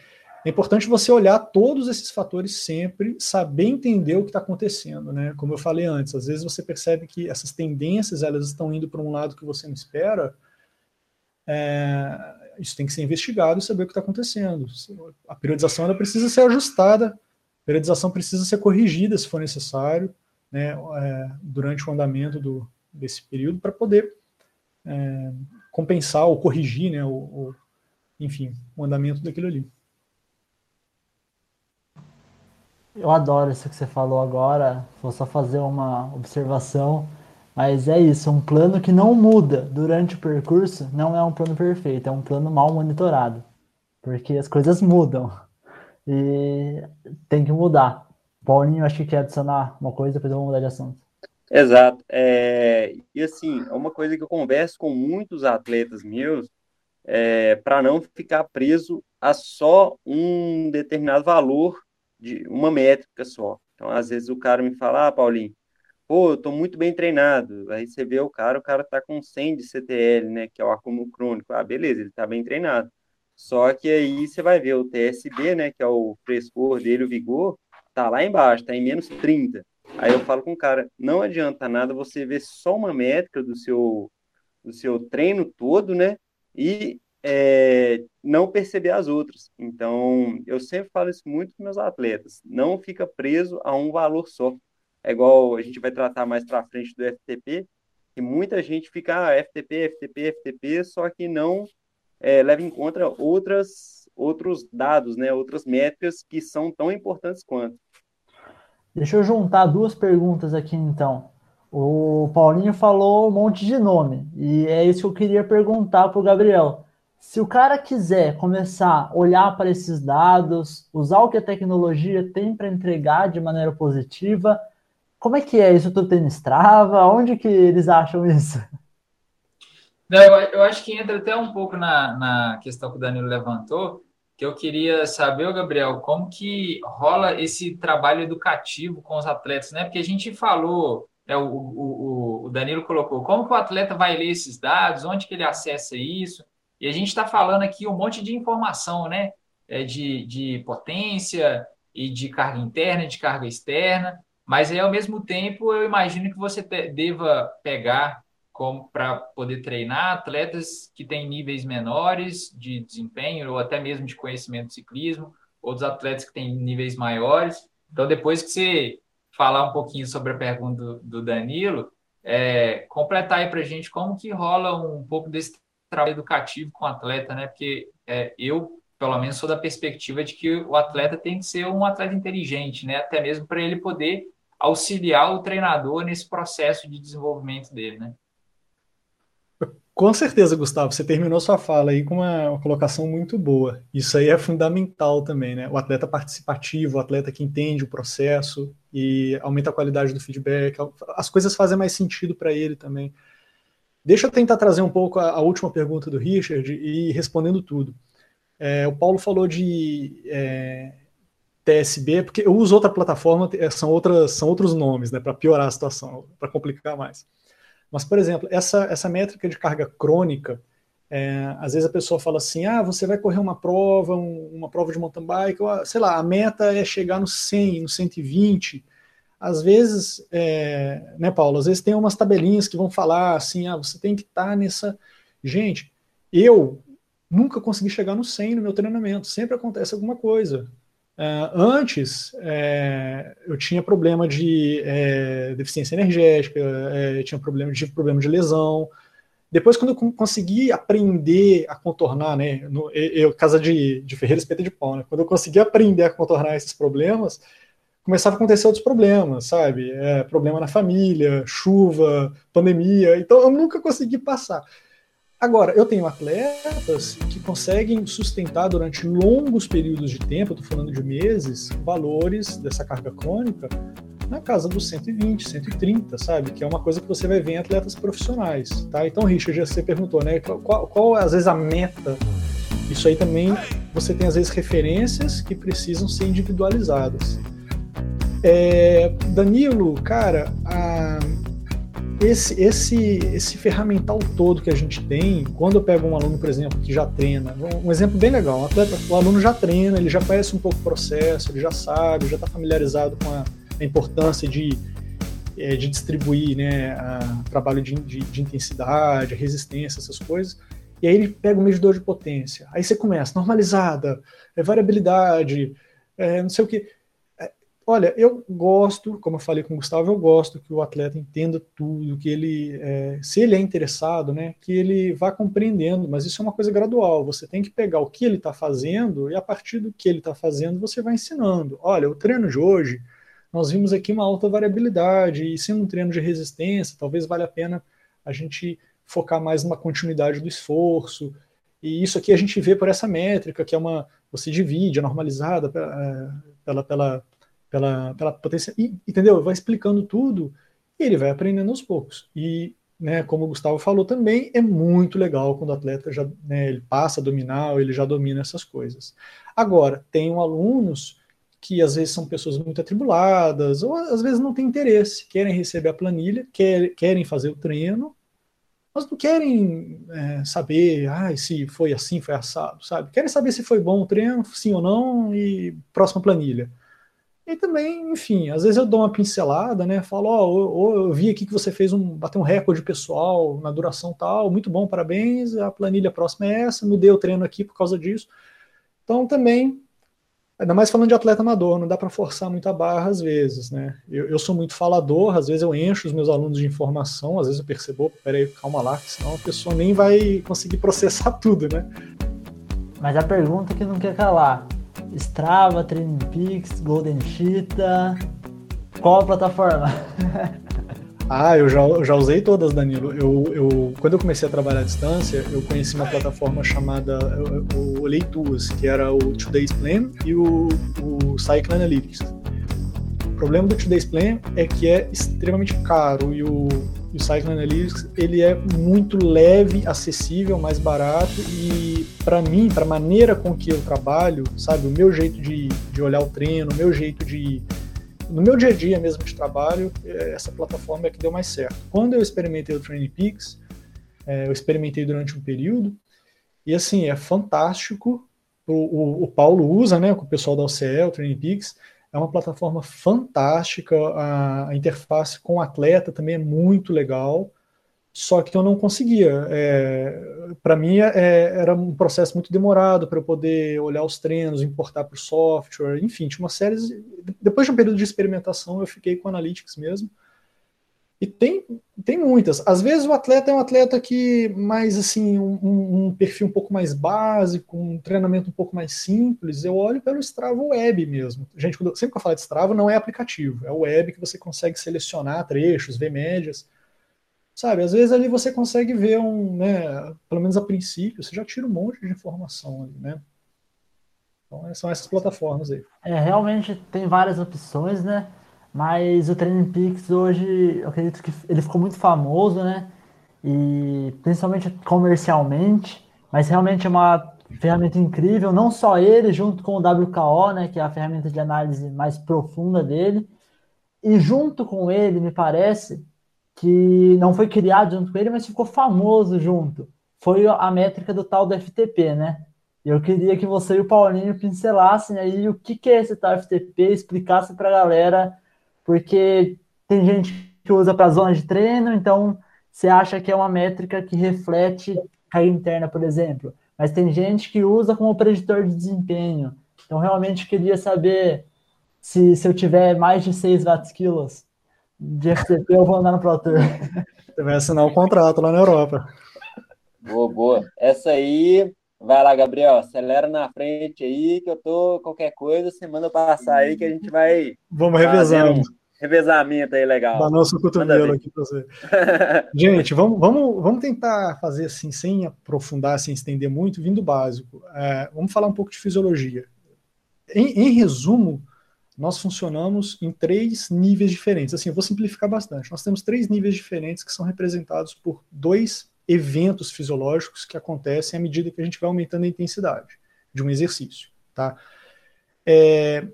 é importante você olhar todos esses fatores sempre, saber entender o que está acontecendo, né? Como eu falei antes, às vezes você percebe que essas tendências elas estão indo para um lado que você não espera. É, isso tem que ser investigado e saber o que está acontecendo. A periodização ela precisa ser ajustada, a periodização precisa ser corrigida se for necessário, né? É, durante o andamento do, desse período para poder é, compensar ou corrigir, né? O, enfim, o andamento daquilo ali. Eu adoro isso que você falou agora. Vou só fazer uma observação. Mas é isso, um plano que não muda durante o percurso não é um plano perfeito, é um plano mal monitorado. Porque as coisas mudam. E tem que mudar. Paulinho, acho que quer adicionar uma coisa, depois eu vou mudar de assunto. Exato. É, e assim, é uma coisa que eu converso com muitos atletas meus, é, para não ficar preso a só um determinado valor de uma métrica só. Então, às vezes o cara me fala, ah, Paulinho, pô, eu tô muito bem treinado. Aí você vê o cara, o cara tá com 100 de CTL, né, que é o acúmulo crônico. Ah, beleza, ele tá bem treinado. Só que aí você vai ver o TSB, né, que é o frescor dele, o vigor, tá lá embaixo, tá em menos 30. Aí eu falo com o cara, não adianta nada você ver só uma métrica do seu do seu treino todo, né? E é, não perceber as outras. Então, eu sempre falo isso muito com meus atletas. Não fica preso a um valor só. É igual a gente vai tratar mais para frente do FTP, que muita gente fica ah, FTP, FTP, FTP, só que não é, leva em conta outras, outros dados, né, outras métricas que são tão importantes quanto. Deixa eu juntar duas perguntas aqui então. O Paulinho falou um monte de nome, e é isso que eu queria perguntar para o Gabriel. Se o cara quiser começar a olhar para esses dados, usar o que a tecnologia tem para entregar de maneira positiva, como é que é isso tudo tem Strava? Onde que eles acham isso? Não, eu, acho que entra até um pouco na, na questão que o Danilo levantou, que eu queria saber, Gabriel, como que rola esse trabalho educativo com os atletas, né? Porque a gente falou, é, o, o, o Danilo colocou, como que o atleta vai ler esses dados, onde que ele acessa isso, e a gente está falando aqui um monte de informação, né? É de, de potência e de carga interna, de carga externa, mas aí, ao mesmo tempo, eu imagino que você deva pegar como para poder treinar atletas que têm níveis menores de desempenho ou até mesmo de conhecimento de ciclismo, outros atletas que têm níveis maiores. Então, depois que você falar um pouquinho sobre a pergunta do, do Danilo, é, completar aí para a gente como que rola um pouco desse trabalho educativo com o atleta, né? Porque é, eu, pelo menos, sou da perspectiva de que o atleta tem que ser um atleta inteligente, né? Até mesmo para ele poder auxiliar o treinador nesse processo de desenvolvimento dele, né? Com certeza, Gustavo, você terminou sua fala aí com uma, uma, colocação muito boa. Isso aí é fundamental também, né? O atleta participativo, o atleta que entende o processo e aumenta a qualidade do feedback, as coisas fazem mais sentido para ele também. Deixa eu tentar trazer um pouco a, a última pergunta do Richard e ir respondendo tudo. É, o Paulo falou de é, TSB, porque eu uso outra plataforma, é, são, outras, são outros nomes, né, para piorar a situação, para complicar mais. Mas, por exemplo, essa, essa métrica de carga crônica, é, às vezes a pessoa fala assim, ah, você vai correr uma prova, um, uma prova de mountain bike, ou, sei lá, a meta é chegar no 100, no 120, às vezes, é, né, Paulo, às vezes tem umas tabelinhas que vão falar assim, ah, você tem que estar tá nessa. Gente, eu nunca consegui chegar no 100 no meu treinamento, sempre acontece alguma coisa. É, antes, é, eu tinha problema de é, deficiência energética, é, tinha problema, tive problema de lesão. Depois, quando eu consegui aprender a contornar, né, no, eu, casa de, de Ferreira Espeta de Pau, né, quando eu consegui aprender a contornar esses problemas, começava a acontecer outros problemas, sabe? É, problema na família, chuva, pandemia. Então eu nunca consegui passar. Agora, eu tenho atletas que conseguem sustentar durante longos períodos de tempo, estou falando de meses, valores dessa carga crônica na casa dos 120, 130, sabe? Que é uma coisa que você vai ver em atletas profissionais, tá? Então, Richard, você perguntou, né? Qual, qual às vezes a meta isso aí também você tem às vezes referências que precisam ser individualizadas. É, Danilo, cara, a, esse, esse, esse ferramental todo que a gente tem, quando eu pego um aluno, por exemplo, que já treina, um exemplo bem legal, um atleta, o aluno já treina, ele já conhece um pouco o processo, ele já sabe, já está familiarizado com a, a importância de, é, de distribuir né, a, trabalho de, de, de intensidade, resistência, essas coisas, e aí ele pega o medidor de potência, aí você começa, normalizada, é variabilidade, é, não sei o que, Olha, eu gosto, como eu falei com o Gustavo, eu gosto que o atleta entenda tudo, que ele, é, se ele é interessado, né, que ele vá compreendendo, mas isso é uma coisa gradual. Você tem que pegar o que ele está fazendo e a partir do que ele está fazendo você vai ensinando. Olha, o treino de hoje, nós vimos aqui uma alta variabilidade e sendo um treino de resistência, talvez valha a pena a gente focar mais numa continuidade do esforço. E isso aqui a gente vê por essa métrica, que é uma, você divide, é normalizada é, pela, pela pela, pela potência, e, entendeu? Vai explicando tudo e ele vai aprendendo aos poucos. E, né, como o Gustavo falou também, é muito legal quando o atleta já né, ele passa a dominar ou ele já domina essas coisas. Agora, tem alunos que às vezes são pessoas muito atribuladas, ou às vezes não têm interesse, querem receber a planilha, quer, querem fazer o treino, mas não querem é, saber ah, se foi assim, foi assado, sabe? Querem saber se foi bom o treino, sim ou não, e próxima planilha. E também, enfim, às vezes eu dou uma pincelada, né? Falo, ó, oh, eu vi aqui que você fez um, bateu um recorde pessoal na duração tal, muito bom, parabéns. A planilha próxima é essa, mudei o treino aqui por causa disso. Então também, ainda mais falando de atleta amador, não dá para forçar muito a barra às vezes, né? Eu, eu, sou muito falador, às vezes eu encho os meus alunos de informação, às vezes eu percebo, peraí, calma lá, senão a pessoa nem vai conseguir processar tudo, né? Mas a pergunta que não quer calar, Strava, Training Peaks, Golden Cheetah. Qual a plataforma? ah, eu já, eu já usei todas, Danilo. Eu, eu, quando eu comecei a trabalhar à distância, eu conheci uma plataforma chamada, eu, eu olhei duas, que era o Today's Plan e o, o Cycle Analytics. O problema do Today's Plan é que é extremamente caro e o, o Cycle Analytics ele é muito leve, acessível, mais barato e para mim, para a maneira com que eu trabalho, sabe, o meu jeito de, de olhar o treino, o meu jeito de no meu dia a dia mesmo de trabalho, é, essa plataforma é que deu mais certo. Quando eu experimentei o Training Peaks, é, eu experimentei durante um período e assim é fantástico. O, o, o Paulo usa, né, com o pessoal da OCE, o Training Peaks é uma plataforma fantástica, a, interface com o atleta também é muito legal, só que eu não conseguia. É, para mim é, era um processo muito demorado para eu poder olhar os treinos, importar para o software, enfim, tinha uma série. Depois de um período de experimentação, eu fiquei com Analytics mesmo. E tem, tem muitas. Às vezes o atleta é um atleta que mais assim, um, um, perfil um pouco mais básico, um treinamento um pouco mais simples. Eu olho pelo Strava Web mesmo. Gente, sempre que eu falo de Strava, não é aplicativo, é o web que você consegue selecionar trechos, ver médias. Sabe, às vezes ali você consegue ver um, né, pelo menos a princípio, você já tira um monte de informação ali, né? Então são essas plataformas aí. É, realmente tem várias opções, né? Mas o Training Peaks hoje, eu acredito que ele ficou muito famoso, né? E principalmente comercialmente, mas realmente é uma ferramenta incrível, não só ele, junto com o WKO, né, que é a ferramenta de análise mais profunda dele, e junto com ele, me parece que não foi criado junto com ele, mas ficou famoso junto. Foi a métrica do tal do FTP, né? Eu queria que você e o Paulinho pincelassem aí o que, que é esse tal FTP, explicassem para a galera porque tem gente que usa para zona de treino, então você acha que é uma métrica que reflete carga interna, por exemplo. Mas tem gente que usa como preditor de desempenho. Então, realmente queria saber se, se eu tiver mais de 6 watts quilos de FTP, eu vou andar no Pro Tour. Você vai assinar o um contrato lá na Europa. Boa, boa. Essa aí, vai lá, Gabriel, acelera na frente aí, que eu tô, qualquer coisa, você manda passar aí que a gente vai... Vamos revezando. Um revezamento aí legal. Dá nosso cotovelo aqui para você. Gente, vamos, vamos, vamos tentar fazer assim, sem aprofundar, sem estender muito, vindo básico. É, vamos falar um pouco de fisiologia. Em, em, resumo, nós funcionamos em três níveis diferentes. Assim, eu vou simplificar bastante. Nós temos três níveis diferentes que são representados por dois eventos fisiológicos que acontecem à medida que a gente vai aumentando a intensidade de um exercício. Tá? É,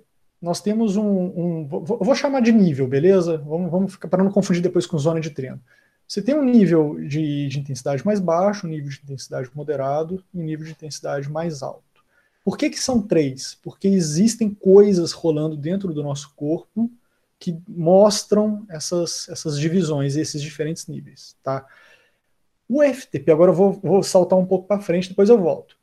nós temos um, um, Vou chamar de nível, beleza? Vamos, vamos ficar para não confundir depois com zona de treino. Você tem um nível de, de, intensidade mais baixo, um nível de intensidade moderado e um nível de intensidade mais alto. Por que, que são três? Porque existem coisas rolando dentro do nosso corpo que mostram essas, essas divisões, esses diferentes níveis. Tá? O FTP, agora eu vou, vou saltar um pouco para frente, depois eu volto.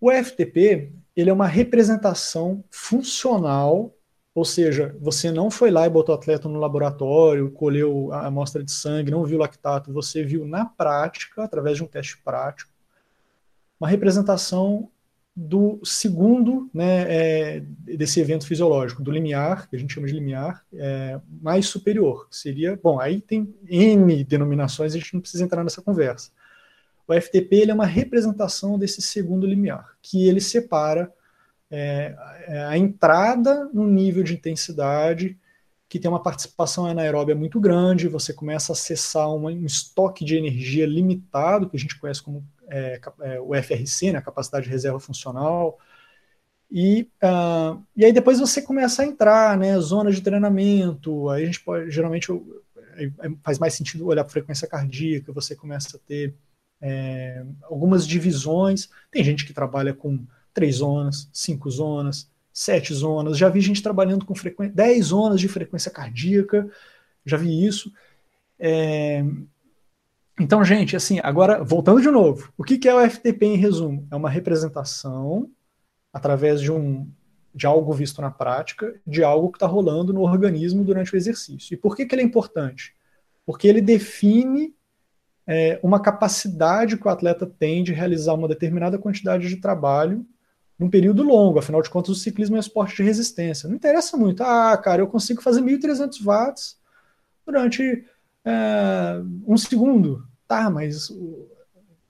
O FTP ele é uma representação funcional, ou seja, você não foi lá e botou o atleta no laboratório, colheu a amostra de sangue, não viu lactato, você viu na prática, através de um teste prático, uma representação do segundo né, é, desse evento fisiológico, do limiar, que a gente chama de limiar, é, mais superior. Seria, bom, aí tem N denominações, a gente não precisa entrar nessa conversa. O FTP ele é uma representação desse segundo limiar, que ele separa é, é, a entrada no nível de intensidade que tem uma participação anaeróbia muito grande, você começa a acessar um estoque de energia limitado, que a gente conhece como é, é, o FRC, né, a capacidade de reserva funcional. E, uh, e aí depois você começa a entrar, né, zonas de treinamento, aí a gente pode, geralmente faz mais sentido olhar para frequência cardíaca, você começa a ter é, algumas divisões. Tem gente que trabalha com três zonas, cinco zonas, sete zonas. Já vi gente trabalhando com frequência, 10 zonas de frequência cardíaca, já vi isso. É, então, gente, assim, agora voltando de novo, o que é o FTP em resumo? É uma representação através de um de algo visto na prática, de algo que está rolando no organismo durante o exercício. E por que, que ele é importante? Porque ele define é, uma capacidade que o atleta tem de realizar uma determinada quantidade de trabalho num período longo. Afinal de contas, o ciclismo é um esporte de resistência. Não interessa muito. Ah, cara, eu consigo fazer 1.300 watts durante é, um segundo. Tá, mas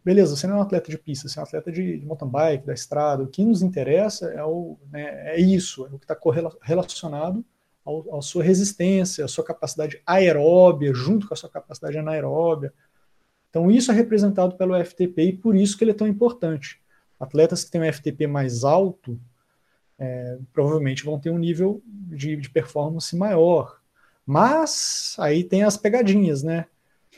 beleza, você não é um atleta de pista, você é um atleta de, de mountain bike, da estrada. O que nos interessa é, o, né, é isso, é o que está correlacionado à sua resistência, à sua capacidade aeróbia, junto com a sua capacidade anaeróbia. Então, isso é representado pelo FTP e por isso que ele é tão importante. Atletas que têm um FTP mais alto é, provavelmente vão ter um nível de, de performance maior. Mas aí tem as pegadinhas, né?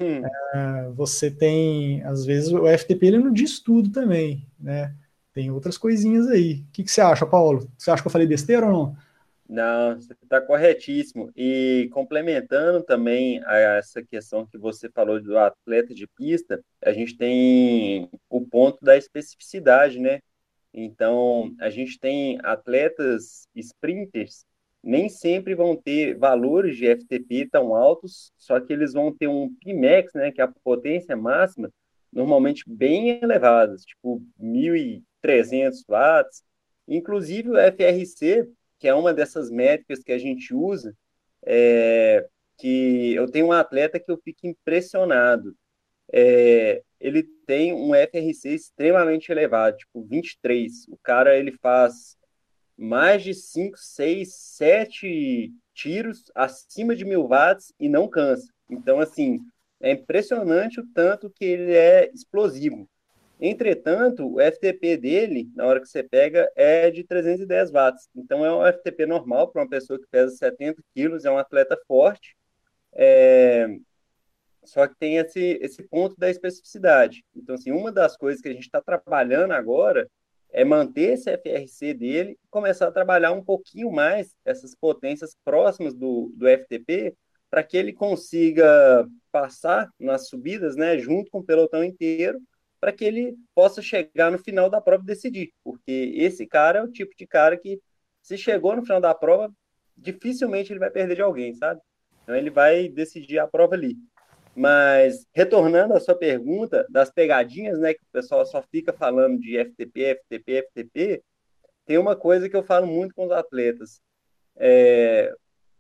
Hum. É, você tem, às vezes, o FTP ele não diz tudo também, né? Tem outras coisinhas aí. O que, que você acha, Paulo? Você acha que eu falei besteira ou não? Não, você está corretíssimo. E complementando também a essa questão que você falou do atleta de pista, a gente tem o ponto da especificidade, né? Então, a gente tem atletas sprinters nem sempre vão ter valores de FTP tão altos, só que eles vão ter um Pimax, né, que é a potência máxima, normalmente bem elevadas, tipo 1.300 watts. Inclusive o FRC, que é uma dessas métricas que a gente usa, é, que eu tenho um atleta que eu fico impressionado. É, ele tem um FRC extremamente elevado, tipo 23. O cara ele faz mais de 5, 6, 7 tiros acima de mil watts e não cansa. Então, assim, é impressionante o tanto que ele é explosivo. Entretanto, o FTP dele, na hora que você pega, é de 310 watts. Então, é um FTP normal para uma pessoa que pesa 70 quilos, é um atleta forte. É... Só que tem esse, esse ponto da especificidade. Então, assim, uma das coisas que a gente está trabalhando agora é manter esse FRC dele e começar a trabalhar um pouquinho mais essas potências próximas do, do FTP para que ele consiga passar nas subidas, né, junto com o pelotão inteiro, para que ele possa chegar no final da prova e decidir, porque esse cara é o tipo de cara que se chegou no final da prova, dificilmente ele vai perder de alguém, sabe? Então ele vai decidir a prova ali. Mas, retornando à sua pergunta das pegadinhas, né, que o pessoal só fica falando de FTP, FTP, FTP, tem uma coisa que eu falo muito com os atletas. É,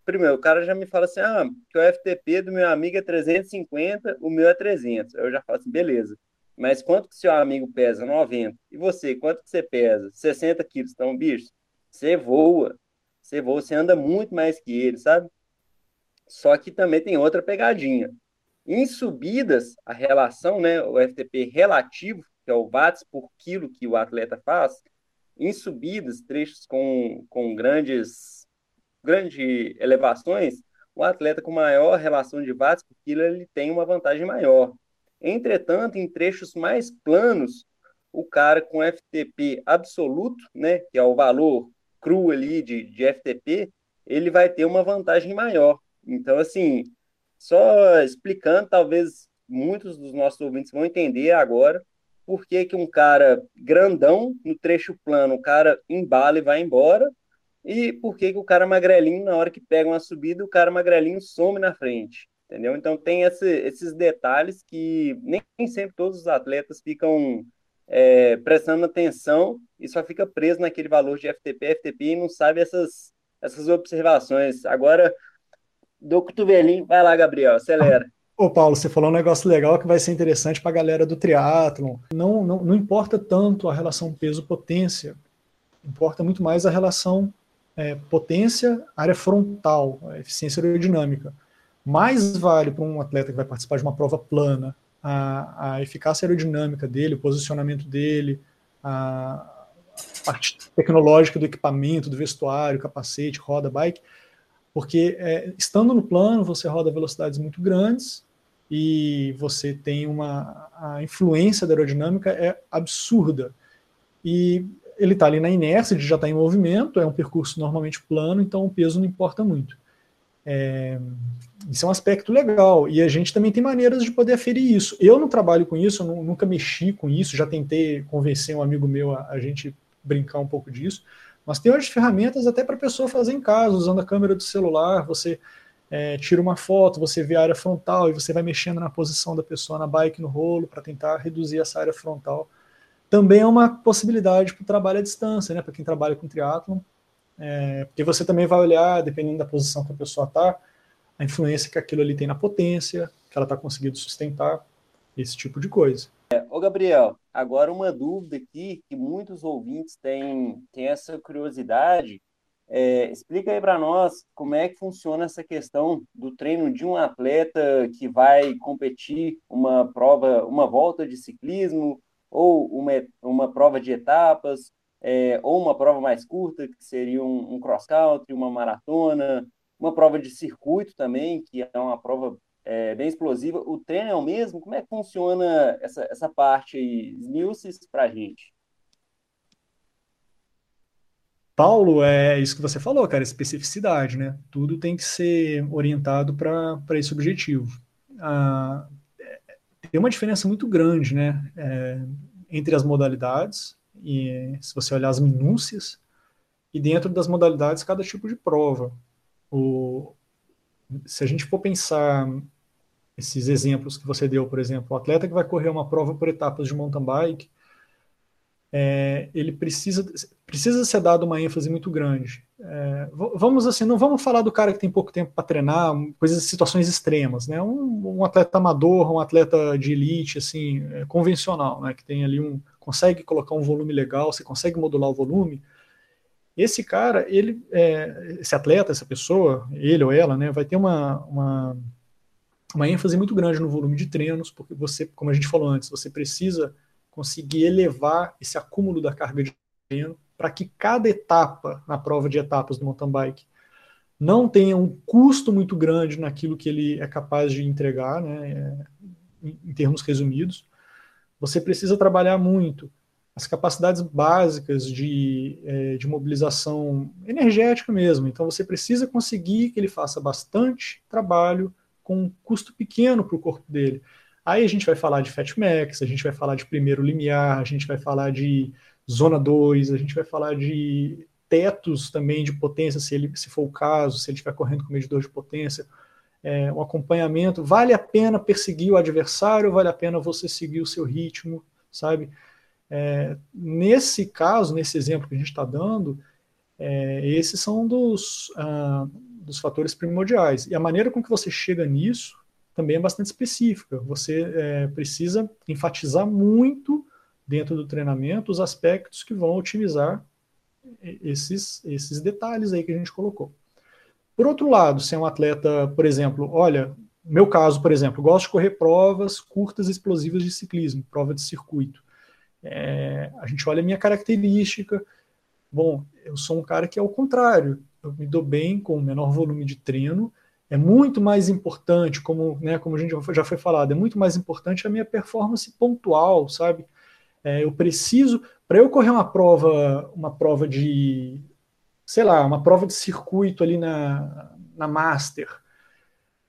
primeiro, o cara já me fala assim, ah, que o FTP do meu amigo é 350, o meu é 300. Eu já falo assim, beleza. Mas quanto que seu amigo pesa? 90. E você, quanto que você pesa? 60 quilos. Então, bicho, você voa. Você voa, você anda muito mais que ele, sabe? Só que também tem outra pegadinha Em subidas, a relação, né, o FTP relativo, que é o watts por quilo que o atleta faz, em subidas, trechos com, com grandes, grandes elevações, o atleta com maior relação de watts por quilo ele tem uma vantagem maior. Entretanto, em trechos mais planos, o cara com FTP absoluto, né, que é o valor cru ali de, de FTP, ele vai ter uma vantagem maior. Então, assim, só explicando, talvez muitos dos nossos ouvintes vão entender agora por que, que um cara grandão, no trecho plano, o cara embala e vai embora, e por que, que o cara magrelinho, na hora que pega uma subida, o cara magrelinho some na frente, entendeu? Então tem esse, esses detalhes que nem sempre todos os atletas ficam é, prestando atenção e só fica preso naquele valor de FTP, FTP e não sabe essas, essas observações. Agora, do cotovelinho, vai lá, Gabriel, acelera. Ô Paulo, você falou um negócio legal que vai ser interessante para a galera do triatlon. Não, não, não importa tanto a relação peso-potência, importa muito mais a relação é, potência, área frontal, eficiência aerodinâmica. Mais vale para um atleta que vai participar de uma prova plana a, a eficácia aerodinâmica dele, o posicionamento dele, a parte tecnológica do equipamento, do vestuário, capacete, roda, bike, porque é, estando no plano você roda velocidades muito grandes e você tem uma a influência da aerodinâmica é absurda e ele está ali na inércia, de já está em movimento, é um percurso normalmente plano, então o peso não importa muito. É, isso é um aspecto legal e a gente também tem maneiras de poder aferir isso. Eu não trabalho com isso, eu nunca mexi com isso, já tentei convencer um amigo meu a, a gente brincar um pouco disso, mas tem outras ferramentas até para a pessoa fazer em casa, usando a câmera do celular, você é, tira uma foto, você vê a área frontal e você vai mexendo na posição da pessoa na bike, no rolo, para tentar reduzir essa área frontal. Também é uma possibilidade para o trabalho à distância, né, para quem trabalha com triatlon, é, porque você também vai olhar, dependendo da posição que a pessoa está, a influência que aquilo ali tem na potência, que ela está conseguindo sustentar, esse tipo de coisa. É, ô Gabriel, agora uma dúvida aqui que muitos ouvintes têm, têm essa curiosidade. É, explica aí para nós como é que funciona essa questão do treino de um atleta que vai competir uma prova, uma volta de ciclismo ou uma, uma prova de etapas, é, ou uma prova mais curta, que seria um, um cross-country, uma maratona, uma prova de circuito também, que é uma prova é, bem explosiva. O treino é o mesmo? Como é que funciona essa, essa parte aí? Esmiuces para a gente. Paulo, é isso que você falou, cara, especificidade, né? Tudo tem que ser orientado para esse objetivo. Ah, tem uma diferença muito grande, né, é, entre as modalidades, e se você olhar as minúcias, e dentro das modalidades, cada tipo de prova. O, se a gente for pensar esses exemplos que você deu, por exemplo, o atleta que vai correr uma prova por etapas de mountain bike, é, ele precisa, precisa ser dado uma ênfase muito grande. É, vamos assim, não vamos falar do cara que tem pouco tempo para treinar, coisas, situações extremas, né? Um, um, atleta amador, um atleta de elite, assim, é, convencional, né? Que tem ali um, consegue colocar um volume legal, você consegue modular o volume. Esse cara, ele, é, esse atleta, essa pessoa, ele ou ela, né? Vai ter uma, uma uma ênfase muito grande no volume de treinos, porque você, como a gente falou antes, você precisa conseguir elevar esse acúmulo da carga de treino para que cada etapa na prova de etapas do mountain bike não tenha um custo muito grande naquilo que ele é capaz de entregar, né, em termos resumidos. Você precisa trabalhar muito as capacidades básicas de, é, de mobilização energética mesmo. Então você precisa conseguir que ele faça bastante trabalho com um custo pequeno para o corpo dele. Aí a gente vai falar de Fatmax, a gente vai falar de primeiro limiar, a gente vai falar de zona 2, a gente vai falar de tetos também de potência, se, ele, se for o caso, se ele estiver correndo com medidor de potência, é, um acompanhamento. Vale a pena perseguir o adversário, vale a pena você seguir o seu ritmo, sabe? É, nesse caso, nesse exemplo que a gente está dando, é, esses são dos, ah, dos fatores primordiais. E a maneira com que você chega nisso também é bastante específica. Você é, precisa enfatizar muito dentro do treinamento os aspectos que vão otimizar esses, esses detalhes aí que a gente colocou. Por outro lado, se é um atleta, por exemplo, olha, meu caso, por exemplo, gosto de correr provas curtas explosivas de ciclismo, prova de circuito. É, a gente olha a minha característica. Bom, eu sou um cara que é o contrário. Eu me dou bem com o menor volume de treino. É muito mais importante, como, né, como a gente já foi falado, é muito mais importante a minha performance pontual, sabe? É, eu preciso, para eu correr uma prova, uma prova de, sei lá, uma prova de circuito ali na, na Master,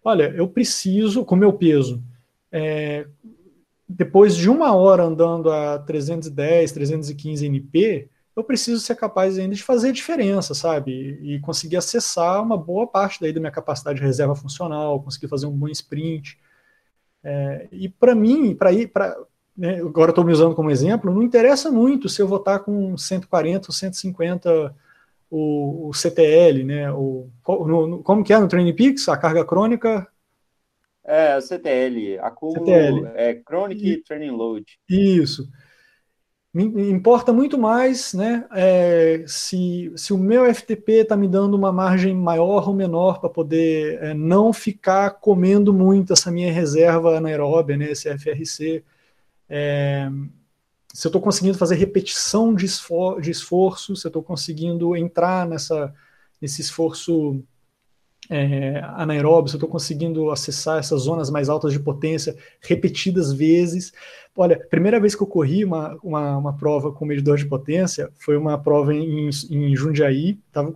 olha, eu preciso, com meu peso, é, depois de uma hora andando a 310, 315 NP, eu preciso ser capaz ainda de fazer diferença, sabe? E conseguir acessar uma boa parte daí da minha capacidade de reserva funcional, conseguir fazer um bom sprint. É, e para mim, para ir, para né, agora estou me usando como exemplo, não interessa muito se eu vou estar com 140 ou 150 o, o CTL, né? O, no, como que é no Training Peaks? A carga crônica? É, CTL, acúmulo, CTL. é Chronic e, Training Load. Isso. Me importa muito mais né, é, se, se o meu FTP está me dando uma margem maior ou menor para poder é, não ficar comendo muito essa minha reserva anaeróbia, né, esse FRC. É, se eu estou conseguindo fazer repetição de, esfor de esforço, se eu estou conseguindo entrar nessa, nesse esforço é, se eu estou conseguindo acessar essas zonas mais altas de potência repetidas vezes. Olha, primeira vez que eu corri uma, uma, uma prova com medidor de potência foi uma prova em, em Jundiaí, estava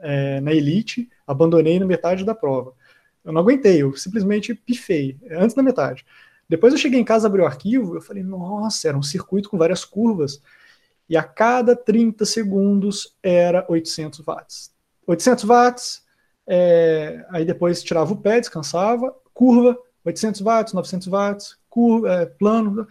é, na elite, abandonei na metade da prova. Eu não aguentei, eu simplesmente pifei, antes da metade. Depois eu cheguei em casa, abri o arquivo, eu falei, nossa, era um circuito com várias curvas. E a cada 30 segundos era 800 watts. 800 watts, é, aí depois tirava o pé, descansava, curva, 800 watts, 900 watts, curva, é, plano.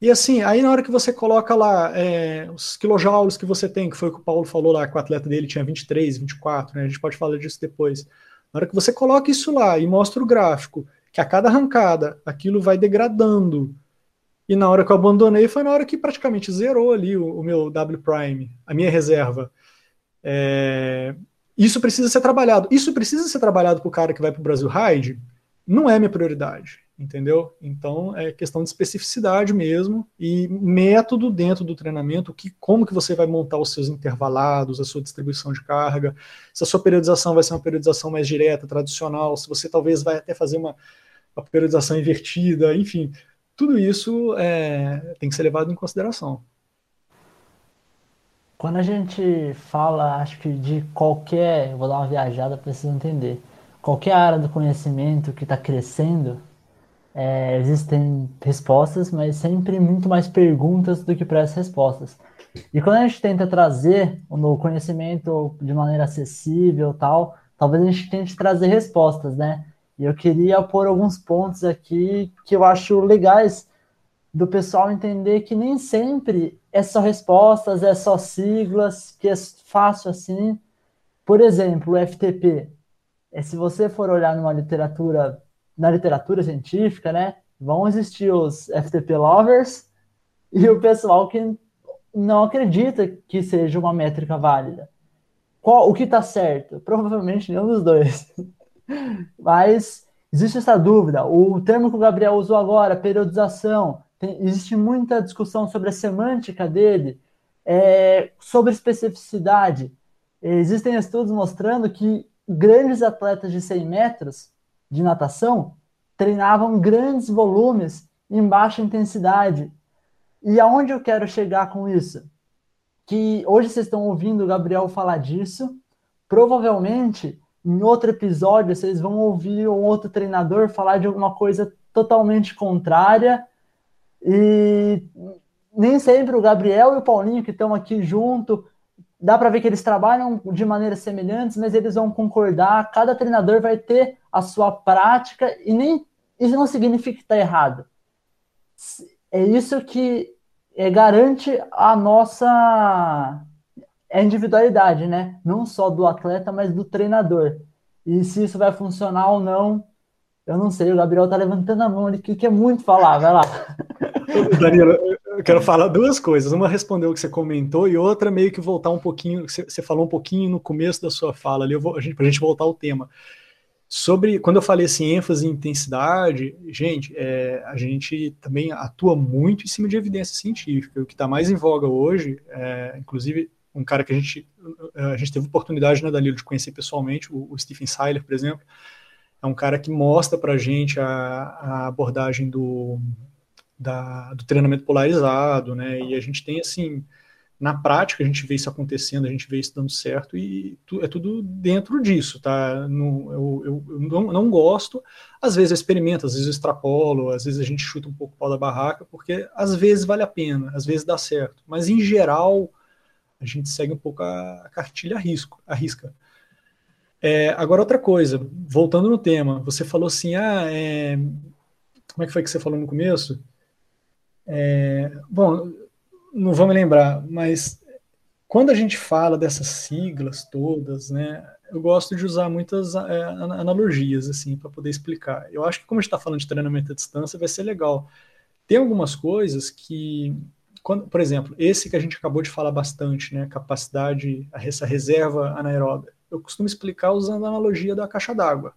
E assim, aí na hora que você coloca lá é, os quilojoules que você tem, que foi o que o Paulo falou lá, que o atleta dele tinha 23, 24, né, a gente pode falar disso depois. Na hora que você coloca isso lá e mostra o gráfico, que a cada arrancada aquilo vai degradando. E na hora que eu abandonei foi na hora que praticamente zerou ali o, o meu W prime, a minha reserva. É, isso precisa ser trabalhado. Isso precisa ser trabalhado para o cara que vai para o Brasil Ride? Não é minha prioridade, entendeu? Então é questão de especificidade mesmo e método dentro do treinamento, que como que você vai montar os seus intervalados, a sua distribuição de carga, se a sua periodização vai ser uma periodização mais direta, tradicional, se você talvez vai até fazer uma a periodização invertida, enfim, tudo isso é, tem que ser levado em consideração. Quando a gente fala, acho que de qualquer, vou dar uma viajada vocês entender, qualquer área do conhecimento que está crescendo, é, existem respostas, mas sempre muito mais perguntas do que para essas respostas. E quando a gente tenta trazer o conhecimento de maneira acessível, tal, talvez a gente tente trazer respostas, né? E eu queria pôr alguns pontos aqui que eu acho legais do pessoal entender que nem sempre é só respostas, é só siglas, que é fácil assim. Por exemplo, o FTP. É, se você for olhar numa literatura, na literatura científica, né, vão existir os FTP lovers e o pessoal que não acredita que seja uma métrica válida. Qual, o que está certo? Provavelmente nenhum dos dois. Mas existe essa dúvida. O termo que o Gabriel usou agora, periodização, tem, existe muita discussão sobre a semântica dele, é, sobre especificidade. Existem estudos mostrando que grandes atletas de 100 metros de natação treinavam grandes volumes em baixa intensidade. E aonde eu quero chegar com isso? Que hoje vocês estão ouvindo o Gabriel falar disso, provavelmente em outro episódio, vocês vão ouvir um outro treinador falar de alguma coisa totalmente contrária. E nem sempre o Gabriel e o Paulinho, que estão aqui junto, dá para ver que eles trabalham de maneiras semelhantes, mas eles vão concordar. Cada treinador vai ter a sua prática e nem isso não significa que está errado. É isso que é, garante a nossa individualidade, né? Não só do atleta, mas do treinador. E se isso vai funcionar ou não, eu não sei. O Gabriel tá levantando a mão ali, que quer muito falar. Vai lá. Danilo, eu quero falar duas coisas. Uma responder o que você comentou e outra meio que voltar um pouquinho. Você falou um pouquinho no começo da sua fala ali, para a gente voltar ao tema. Sobre, quando eu falei assim, ênfase e intensidade, gente, é, a gente também atua muito em cima de evidência científica. O que está mais em voga hoje, é, inclusive, um cara que a gente, a gente teve oportunidade, né, Danilo, de conhecer pessoalmente, o, o Stephen Seiler, por exemplo, é um cara que mostra para a gente a abordagem do, da, do treinamento polarizado, né, e a gente tem, assim, na prática a gente vê isso acontecendo, a gente vê isso dando certo e tu, é tudo dentro disso, tá? No, eu, eu, eu não, não, gosto, às vezes eu experimento, às vezes eu extrapolo, às vezes a gente chuta um pouco o pau da barraca, porque às vezes vale a pena, às vezes dá certo, mas em geral a gente segue um pouco a, cartilha a, risco, a risca. É, agora outra coisa, voltando no tema, você falou assim, ah, é... como é que foi que você falou no começo? É... Bom, não vou me lembrar, mas quando a gente fala dessas siglas todas, né, eu gosto de usar muitas é, analogias assim para poder explicar. Eu acho que como a gente está falando de treinamento à distância, vai ser legal. Tem algumas coisas que, quando, por exemplo, esse que a gente acabou de falar bastante, né, capacidade, essa reserva anaeróbica, eu costumo explicar usando a analogia da caixa d'água.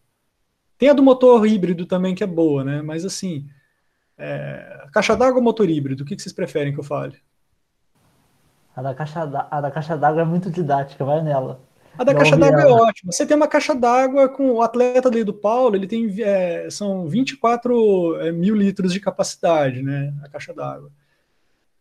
Tem a do motor híbrido também que é boa, né? Mas assim, é, caixa d'água ou motor híbrido? O que, que vocês preferem que eu fale? A da caixa d'água é muito didática, vai nela. A da caixa d'água é ótima. Você tem uma caixa d'água com o atleta do Paulo, ele tem é, são 24 é, mil litros de capacidade, né? A caixa d'água.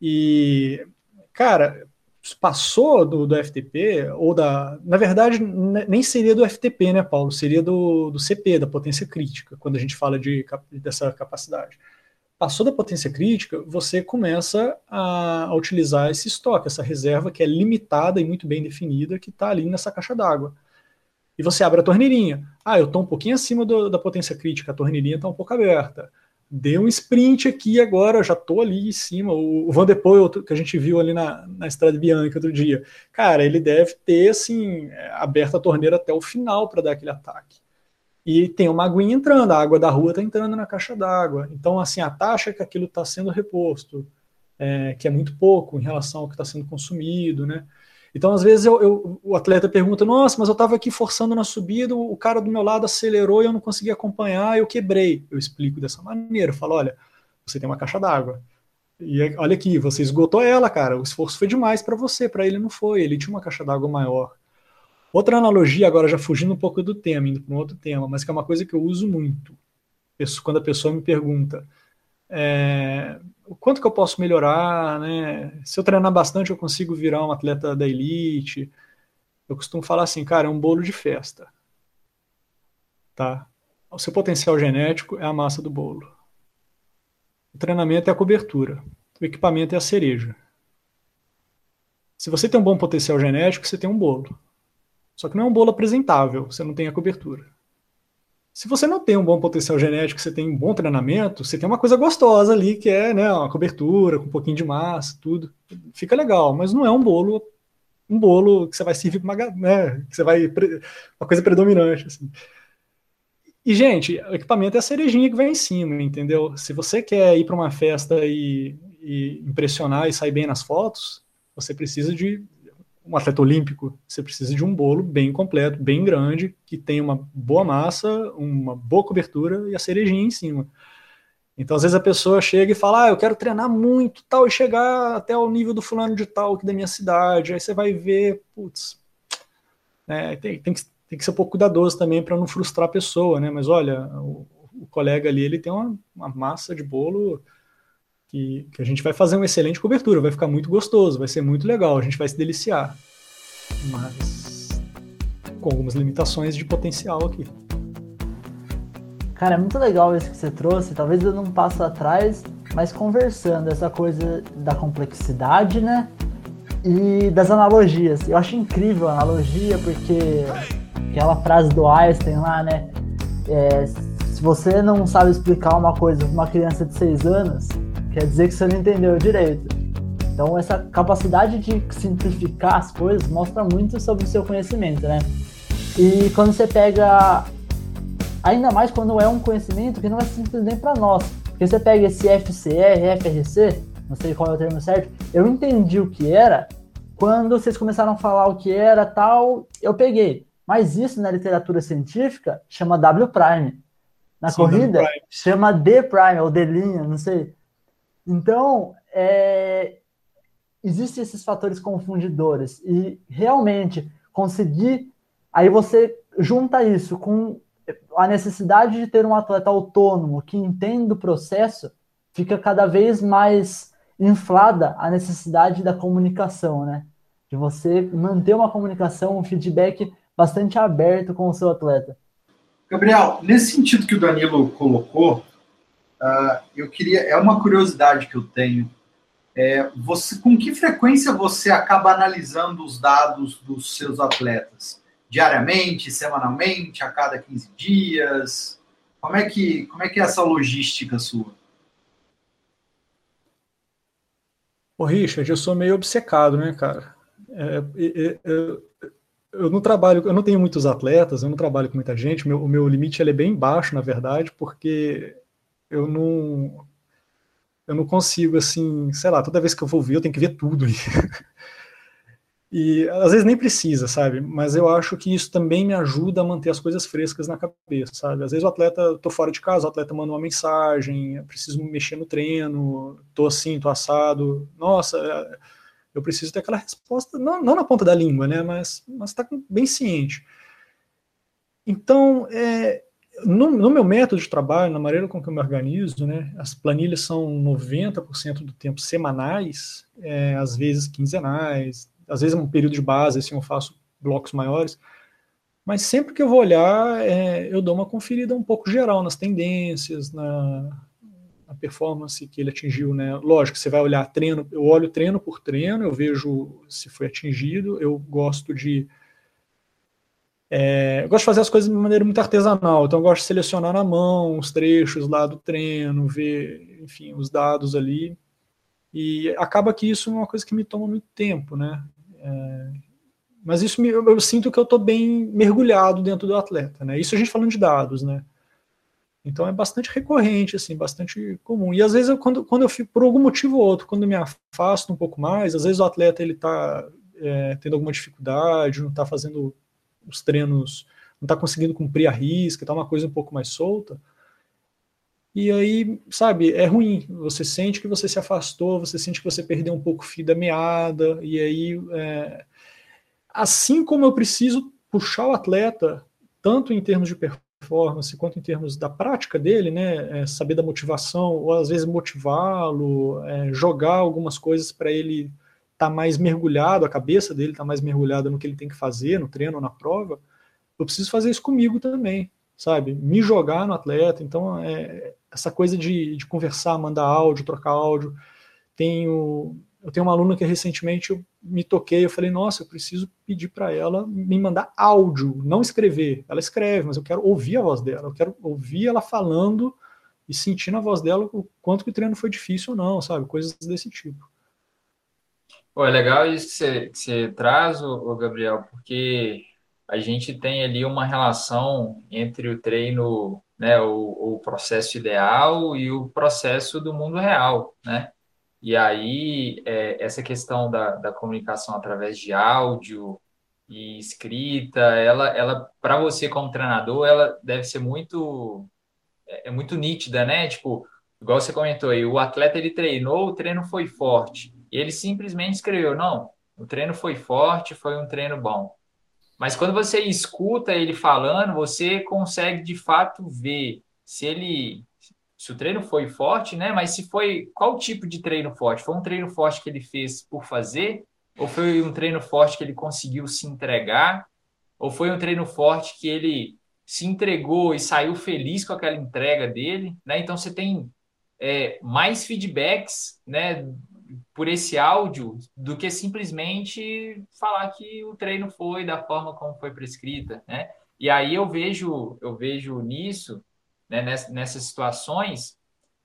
E, cara, passou do, do FTP, ou da. Na verdade, nem seria do FTP, né, Paulo? Seria do, do CP, da potência crítica, quando a gente fala de, dessa capacidade passou da potência crítica, você começa a, a, utilizar esse estoque, essa reserva que é limitada e muito bem definida, que está ali nessa caixa d'água. E você abre a torneirinha. Ah, eu estou um pouquinho acima do, da potência crítica, a torneirinha está um pouco aberta. Dei um sprint aqui agora, já estou ali em cima. O, Van de Poel, que a gente viu ali na, na Estrada Bianca outro dia, cara, ele deve ter assim, é, aberto a torneira até o final para dar aquele ataque e tem uma aguinha entrando, a água da rua está entrando na caixa d'água. Então, assim, a taxa que aquilo está sendo reposto, é, que é muito pouco em relação ao que está sendo consumido, né? Então, às vezes, eu, eu, o atleta pergunta: Nossa, mas eu estava aqui forçando na subida, o cara do meu lado acelerou e eu não consegui acompanhar, eu quebrei. Eu explico dessa maneira: eu falo, olha, você tem uma caixa d'água. E olha aqui, você esgotou ela, cara. O esforço foi demais para você, para ele não foi. Ele tinha uma caixa d'água maior. Outra analogia, agora já fugindo um pouco do tema, indo para um outro tema, mas que é uma coisa que eu uso muito. Quando a pessoa me pergunta é, o quanto que eu posso melhorar, né? Se eu treinar bastante, eu consigo virar um atleta da elite. Eu costumo falar assim, cara, é um bolo de festa. Tá? O seu potencial genético é a massa do bolo. O treinamento é a cobertura. O equipamento é a cereja. Se você tem um bom potencial genético, você tem um bolo. Só que não é um bolo apresentável, você não tem a cobertura. Se você não tem um bom potencial genético, você tem um bom treinamento, você tem uma coisa gostosa ali, que é né, uma cobertura com um pouquinho de massa, tudo. Fica legal, mas não é um bolo um bolo que você vai servir uma, né, que você vai uma coisa predominante assim. E gente, o equipamento é a cerejinha que vai em cima, entendeu? Se você quer ir para uma festa e, e impressionar e sair bem nas fotos, você precisa de um atleta olímpico, você precisa de um bolo bem completo, bem grande, que tenha uma boa massa, uma boa cobertura e a cerejinha em cima. Então, às vezes a pessoa chega e fala, ah, eu quero treinar muito, tal, e chegar até o nível do fulano de tal aqui da minha cidade. Aí você vai ver, putz, né, tem, tem, que, tem que ser um pouco cuidadoso também para não frustrar a pessoa, né? Mas olha, o, o colega ali, ele tem uma, uma massa de bolo que, que a gente vai fazer uma excelente cobertura, vai ficar muito gostoso, vai ser muito legal, a gente vai se deliciar. Mas com algumas limitações de potencial aqui. Cara, é muito legal isso que você trouxe. Talvez eu não passo atrás, mas conversando essa coisa da complexidade, né? E das analogias. Eu acho incrível a analogia, porque aquela frase do Einstein lá, né? É, se você não sabe explicar uma coisa para uma criança de 6 anos, quer dizer que você não entendeu direito. Então, essa capacidade de simplificar as coisas mostra muito sobre o seu conhecimento, né? E quando você pega, ainda mais quando é um conhecimento que não é simples nem para nós, porque você pega esse FCR, FRC, não sei qual é o termo certo, eu entendi o que era quando vocês começaram a falar o que era tal, eu peguei. Mas isso na literatura científica chama W prime. Na Sim, corrida prime. chama D prime ou D linha, não sei. Então, é, existem esses fatores confundidores e realmente conseguir aí você junta isso com a necessidade de ter um atleta autônomo que entende o processo, fica cada vez mais inflada a necessidade da comunicação, né? De você manter uma comunicação, um feedback bastante aberto com o seu atleta. Gabriel, nesse sentido que o Danilo colocou, uh, eu queria, é uma curiosidade que eu tenho. É, você, com que frequência você acaba analisando os dados dos seus atletas? Diariamente, semanalmente, a cada 15 dias? Como é que, como é, que é essa logística sua? Ô, Richard, eu sou meio obcecado, né, cara? É, é, é, eu não trabalho, eu não tenho muitos atletas, eu não trabalho com muita gente, meu, o meu limite é bem baixo, na verdade, porque eu não eu não consigo, assim, sei lá, toda vez que eu vou ver, eu tenho que ver tudo. E às vezes nem precisa, sabe? Mas eu acho que isso também me ajuda a manter as coisas frescas na cabeça, sabe? Às vezes o atleta, tô fora de casa, o atleta manda uma mensagem, preciso mexer no treino, tô assim, tô assado. Nossa, eu preciso ter aquela resposta, não, não na ponta da língua, né? Mas, mas tá bem ciente. Então, é, no, no, meu método de trabalho, na maneira com que eu me organizo, né, as planilhas são 90% do tempo semanais, é, às vezes quinzenais, às vezes é um período de base, assim, eu faço blocos maiores, mas sempre que eu vou olhar, é, eu dou uma conferida um pouco geral nas tendências, na, na, performance que ele atingiu, né? Lógico, você vai olhar treino, eu olho treino por treino, eu vejo se foi atingido, eu gosto de é, eu gosto de fazer as coisas de maneira muito artesanal, então eu gosto de selecionar na mão os trechos lá do treino, ver, enfim, os dados ali, e acaba que isso é uma coisa que me toma muito tempo, né? É, mas isso me, eu, eu, sinto que eu estou bem mergulhado dentro do atleta, né? Isso a gente falando de dados, né? Então é bastante recorrente, assim, bastante comum. E às vezes eu, quando, quando eu fico, por algum motivo ou outro, quando eu me afasto um pouco mais, às vezes o atleta ele está é, tendo alguma dificuldade, não está fazendo os treinos, não está conseguindo cumprir a risca, está uma coisa um pouco mais solta. E aí, sabe, é ruim. Você sente que você se afastou, você sente que você perdeu um pouco o fio da meada, e aí, é... assim como eu preciso puxar o atleta, tanto em termos de performance quanto em termos da prática dele, né, é saber da motivação, ou às vezes motivá-lo, é, jogar algumas coisas para ele estar tá mais mergulhado, a cabeça dele está mais mergulhada no que ele tem que fazer, no treino, na prova, eu preciso fazer isso comigo também, sabe? Me jogar no atleta. Então, é, essa coisa de, de conversar, mandar áudio, trocar áudio. Tenho, eu tenho uma aluna que recentemente eu me toquei, eu falei, nossa, eu preciso pedir para ela me mandar áudio, não escrever. Ela escreve, mas eu quero ouvir a voz dela, eu quero ouvir ela falando e sentir na voz dela o quanto que o treino foi difícil ou não, sabe? Coisas desse tipo. Pô, é legal isso que você, que você traz, o Gabriel, porque a gente tem ali uma relação entre o treino né, o, o processo ideal e o processo do mundo real, né? E aí, é, essa questão da, da comunicação através de áudio e escrita, ela, ela para você como treinador, ela deve ser muito, é, é muito nítida, né? Tipo, igual você comentou aí, o atleta ele treinou, o treino foi forte. E ele simplesmente escreveu, não, o treino foi forte, foi um treino bom. Mas quando você escuta ele falando, você consegue de fato ver se ele se o treino foi forte, né? Mas se foi qual tipo de treino forte? Foi um treino forte que ele fez por fazer ou foi um treino forte que ele conseguiu se entregar? Ou foi um treino forte que ele se entregou e saiu feliz com aquela entrega dele, né? Então você tem é, mais feedbacks, né, por esse áudio do que simplesmente falar que o treino foi da forma como foi prescrita, né? E aí eu vejo, eu vejo nisso, né, nessas situações,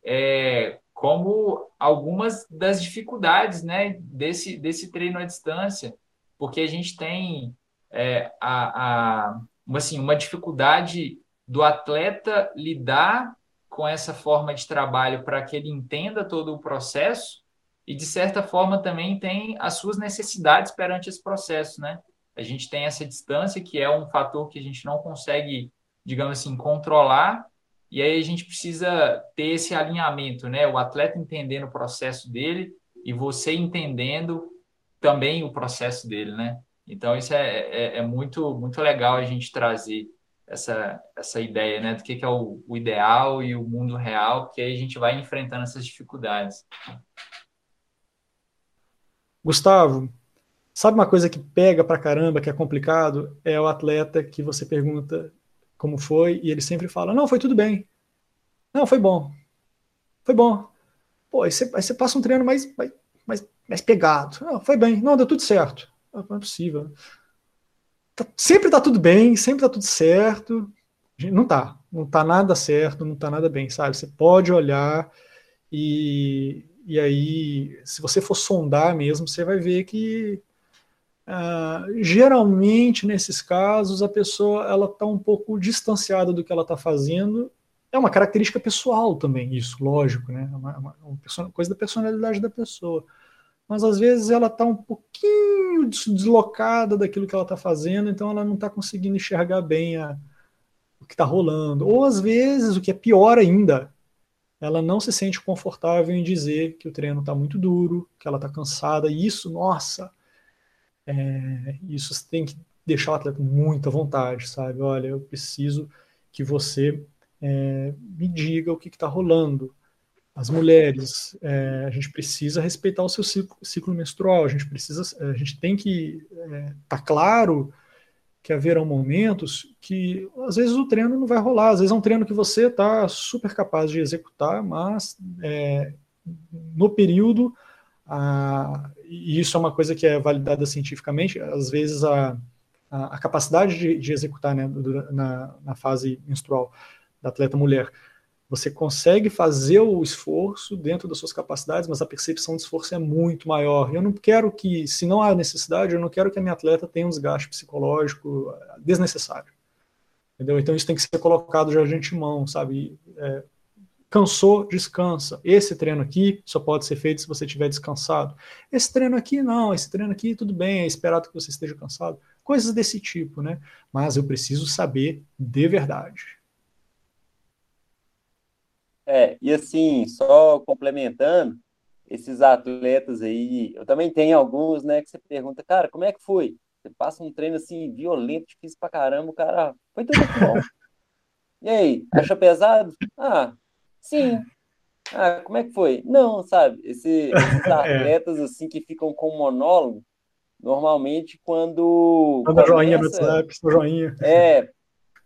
é, como algumas das dificuldades, né, desse, desse treino à distância, porque a gente tem é, a, a, assim, uma dificuldade do atleta lidar com essa forma de trabalho para que ele entenda todo o processo e de certa forma também tem as suas necessidades perante esse processo, né? a gente tem essa distância que é um fator que a gente não consegue, digamos assim, controlar, e aí a gente precisa ter esse alinhamento, né? O atleta entendendo o processo dele e você entendendo também o processo dele, né? Então isso é, é, é muito muito legal a gente trazer essa, essa ideia, né? Do que, que é o, o ideal e o mundo real, porque aí a gente vai enfrentando essas dificuldades. Gustavo, sabe uma coisa que pega pra caramba, que é complicado? É o atleta que você pergunta como foi e ele sempre fala: Não, foi tudo bem. Não, foi bom. Foi bom. Pô, aí você, aí você passa um treino mais, mais, mais pegado. Não, foi bem. Não, deu tudo certo. Não é possível. Tá, sempre tá tudo bem, sempre tá tudo certo. Não tá. Não tá nada certo, não tá nada bem, sabe? Você pode olhar e, e aí, se você for sondar mesmo, você vai ver que uh, geralmente nesses casos a pessoa ela está um pouco distanciada do que ela está fazendo. É uma característica pessoal também, isso, lógico, né? É uma, uma, uma coisa da personalidade da pessoa. Mas às vezes ela está um pouquinho deslocada daquilo que ela está fazendo, então ela não está conseguindo enxergar bem a, o que está rolando. Ou às vezes, o que é pior ainda, ela não se sente confortável em dizer que o treino está muito duro, que ela está cansada, e isso, nossa, é, isso tem que deixar o atleta muito à vontade, sabe? Olha, eu preciso que você é, me diga o que está rolando. As mulheres, é, a gente precisa respeitar o seu ciclo, ciclo, menstrual, a gente precisa, a gente tem que estar é, tá claro que haverão momentos que às vezes o treino não vai rolar, às vezes é um treino que você está super capaz de executar, mas é, no período, a, e isso é uma coisa que é validada cientificamente, às vezes a, a, a capacidade de, de executar né, na, na fase menstrual da atleta mulher você consegue fazer o esforço dentro das suas capacidades, mas a percepção de esforço é muito maior. Eu não quero que, se não há necessidade, eu não quero que a minha atleta tenha um desgaste psicológico desnecessário. Entendeu? Então isso tem que ser colocado já de antemão, sabe? É, cansou, descansa. Esse treino aqui só pode ser feito se você estiver descansado. Esse treino aqui não, esse treino aqui tudo bem, é esperado que você esteja cansado. Coisas desse tipo, né? Mas eu preciso saber de verdade. É, e assim, só complementando, esses atletas aí, eu também tenho alguns, né, que você pergunta, cara, como é que foi? Você passa um treino assim, violento, difícil pra caramba, o cara, foi tudo bom. E aí, achou pesado? Ah, sim. Ah, como é que foi? Não, sabe? Esse, esses é. atletas assim que ficam com monólogo, normalmente quando. Manda joinha no WhatsApp, joinha. É.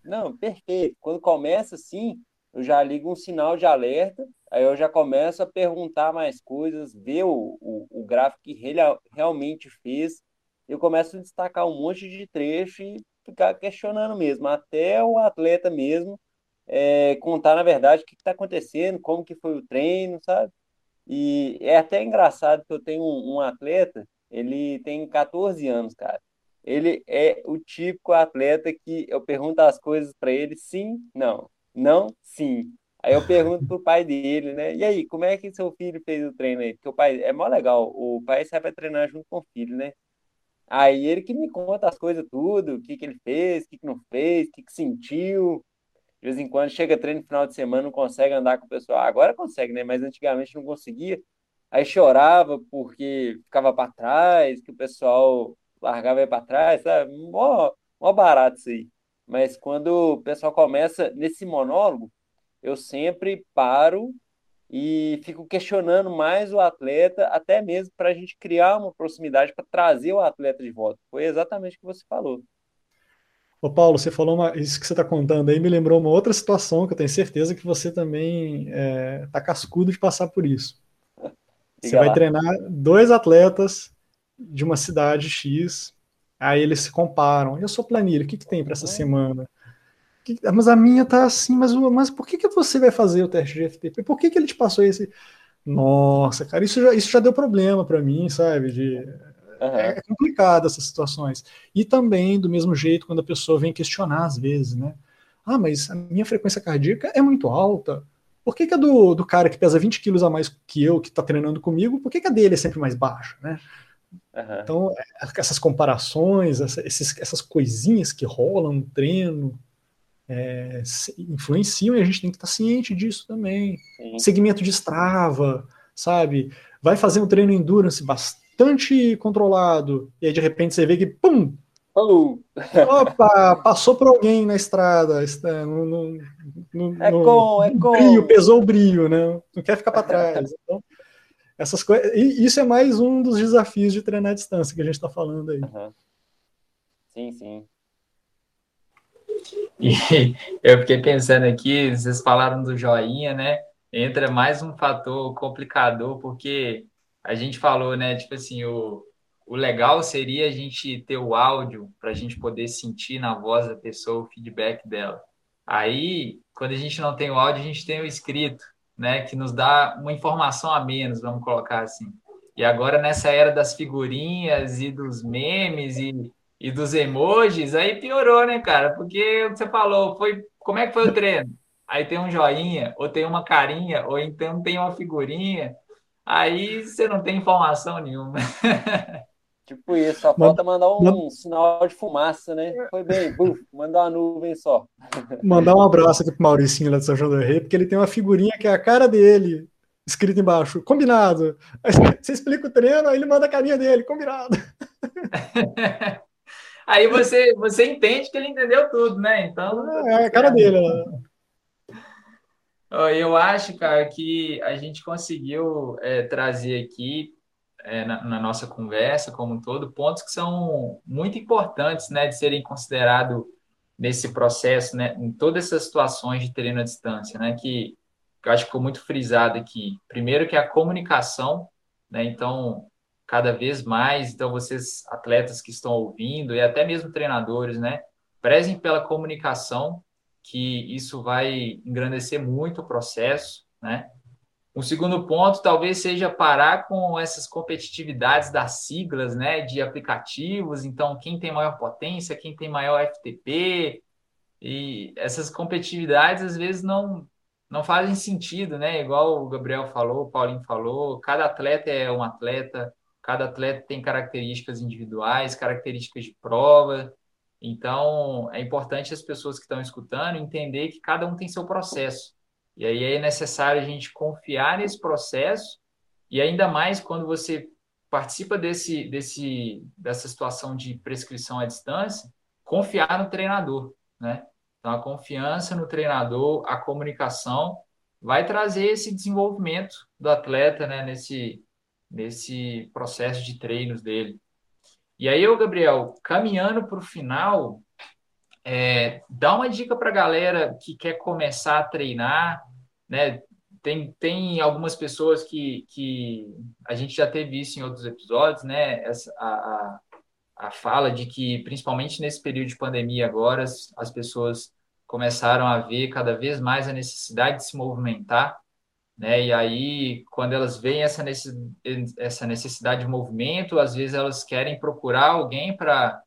Não, perfeito. Quando começa assim, eu já ligo um sinal de alerta, aí eu já começo a perguntar mais coisas, ver o, o, o gráfico que ele realmente fez, eu começo a destacar um monte de trecho e ficar questionando mesmo, até o atleta mesmo é, contar, na verdade, o que está acontecendo, como que foi o treino, sabe? E é até engraçado que eu tenho um, um atleta, ele tem 14 anos, cara. Ele é o típico atleta que eu pergunto as coisas para ele, sim, não. Não? Sim. Aí eu pergunto pro pai dele, né? E aí, como é que seu filho fez o treino aí? Porque o pai é mó legal, o pai sai pra treinar junto com o filho, né? Aí ele que me conta as coisas tudo, o que que ele fez, o que que não fez, o que que sentiu. De vez em quando chega treino no final de semana, não consegue andar com o pessoal. Agora consegue, né? Mas antigamente não conseguia. Aí chorava porque ficava para trás, que o pessoal largava para trás, sabe? Mó, mó barato isso aí. Mas quando o pessoal começa nesse monólogo, eu sempre paro e fico questionando mais o atleta, até mesmo para a gente criar uma proximidade para trazer o atleta de volta. Foi exatamente o que você falou. Ô Paulo, você falou uma, isso que você está contando aí me lembrou uma outra situação que eu tenho certeza que você também está é, tá cascudo de passar por isso. Você vai treinar dois atletas de uma cidade X Aí eles se comparam. Eu sou planilha, o que, que tem para essa semana? Que, mas a minha tá assim, mas, mas por que, que você vai fazer o teste de FTP? Por que, que ele te passou esse. Nossa, cara, isso já, isso já deu problema para mim, sabe? De, uhum. É complicado essas situações. E também, do mesmo jeito, quando a pessoa vem questionar às vezes, né? Ah, mas a minha frequência cardíaca é muito alta. Por que, que a do, do cara que pesa 20 quilos a mais que eu, que está treinando comigo, por que, que a dele é sempre mais baixa, né? Uhum. Então, essas comparações, essa, esses, essas coisinhas que rolam no treino, é, influenciam e a gente tem que estar ciente disso também. Sim. Segmento de Strava, sabe? Vai fazer um treino endurance bastante controlado, e aí de repente você vê que, pum! Falou! Opa, passou por alguém na estrada. No, no, no, é com, é com. Brilho, pesou o brilho, né? Não quer ficar para trás. Então, essas coisas. Isso é mais um dos desafios de treinar à distância que a gente está falando aí. Uhum. Sim, sim. E eu fiquei pensando aqui, vocês falaram do joinha, né? Entra mais um fator complicador, porque a gente falou, né? Tipo assim, o, o legal seria a gente ter o áudio para a gente poder sentir na voz da pessoa o feedback dela. Aí, quando a gente não tem o áudio, a gente tem o escrito, né? Que nos dá uma informação a menos, vamos colocar assim. E agora, nessa era das figurinhas e dos memes e e dos emojis, aí piorou, né, cara? Porque você falou, foi como é que foi o treino? Aí tem um joinha, ou tem uma carinha, ou então tem uma figurinha. Aí você não tem informação nenhuma. Tipo isso, só falta mandar um sinal de fumaça, né? Foi bem, buf, mandar uma nuvem só. Mandar um abraço aqui pro Mauricinho lá de São João do Rei, porque ele tem uma figurinha que é a cara dele, escrito embaixo, combinado. Aí você explica o treino, aí ele manda a carinha dele, combinado. Aí você, você entende que ele entendeu tudo, né? Então. É, é a cara dele. Né? Eu acho, cara, que a gente conseguiu é, trazer aqui é, na, na, nossa conversa como um todo pontos que são muito importantes, né, de serem considerados nesse processo, né, em todas essas situações de treino à distância, né, que, que eu acho que ficou muito frisado aqui. Primeiro que é a comunicação, né, então cada vez mais. Então, vocês, atletas que estão ouvindo, e até mesmo treinadores, né? Prezem pela comunicação, que isso vai engrandecer muito o processo, né? Um segundo ponto talvez seja parar com essas competitividades das siglas, né, de aplicativos. Então, quem tem maior potência, quem tem maior FTP, e essas competitividades às vezes não não fazem sentido, né? Igual o Gabriel falou, o Paulinho falou, cada atleta é um atleta, Cada atleta tem características individuais, características de prova. Então, é importante as pessoas que estão escutando entender que cada um tem seu processo. E aí é necessário a gente confiar nesse processo e ainda mais quando você participa desse, desse, dessa situação de prescrição à distância, confiar no treinador, né? Então, a confiança no treinador, a comunicação, vai trazer esse desenvolvimento do atleta, né? Nesse, nesse processo de treinos dele. E aí, Gabriel, caminhando para o final, é, dá uma dica para a galera que quer começar a treinar, né? Tem, tem algumas pessoas que, que a gente já teve isso em outros episódios, né? Essa, a, a, a fala de que, principalmente nesse período de pandemia agora, as, as pessoas começaram a ver cada vez mais a necessidade de se movimentar né? E aí, quando elas veem essa necessidade de movimento, às vezes elas querem procurar alguém para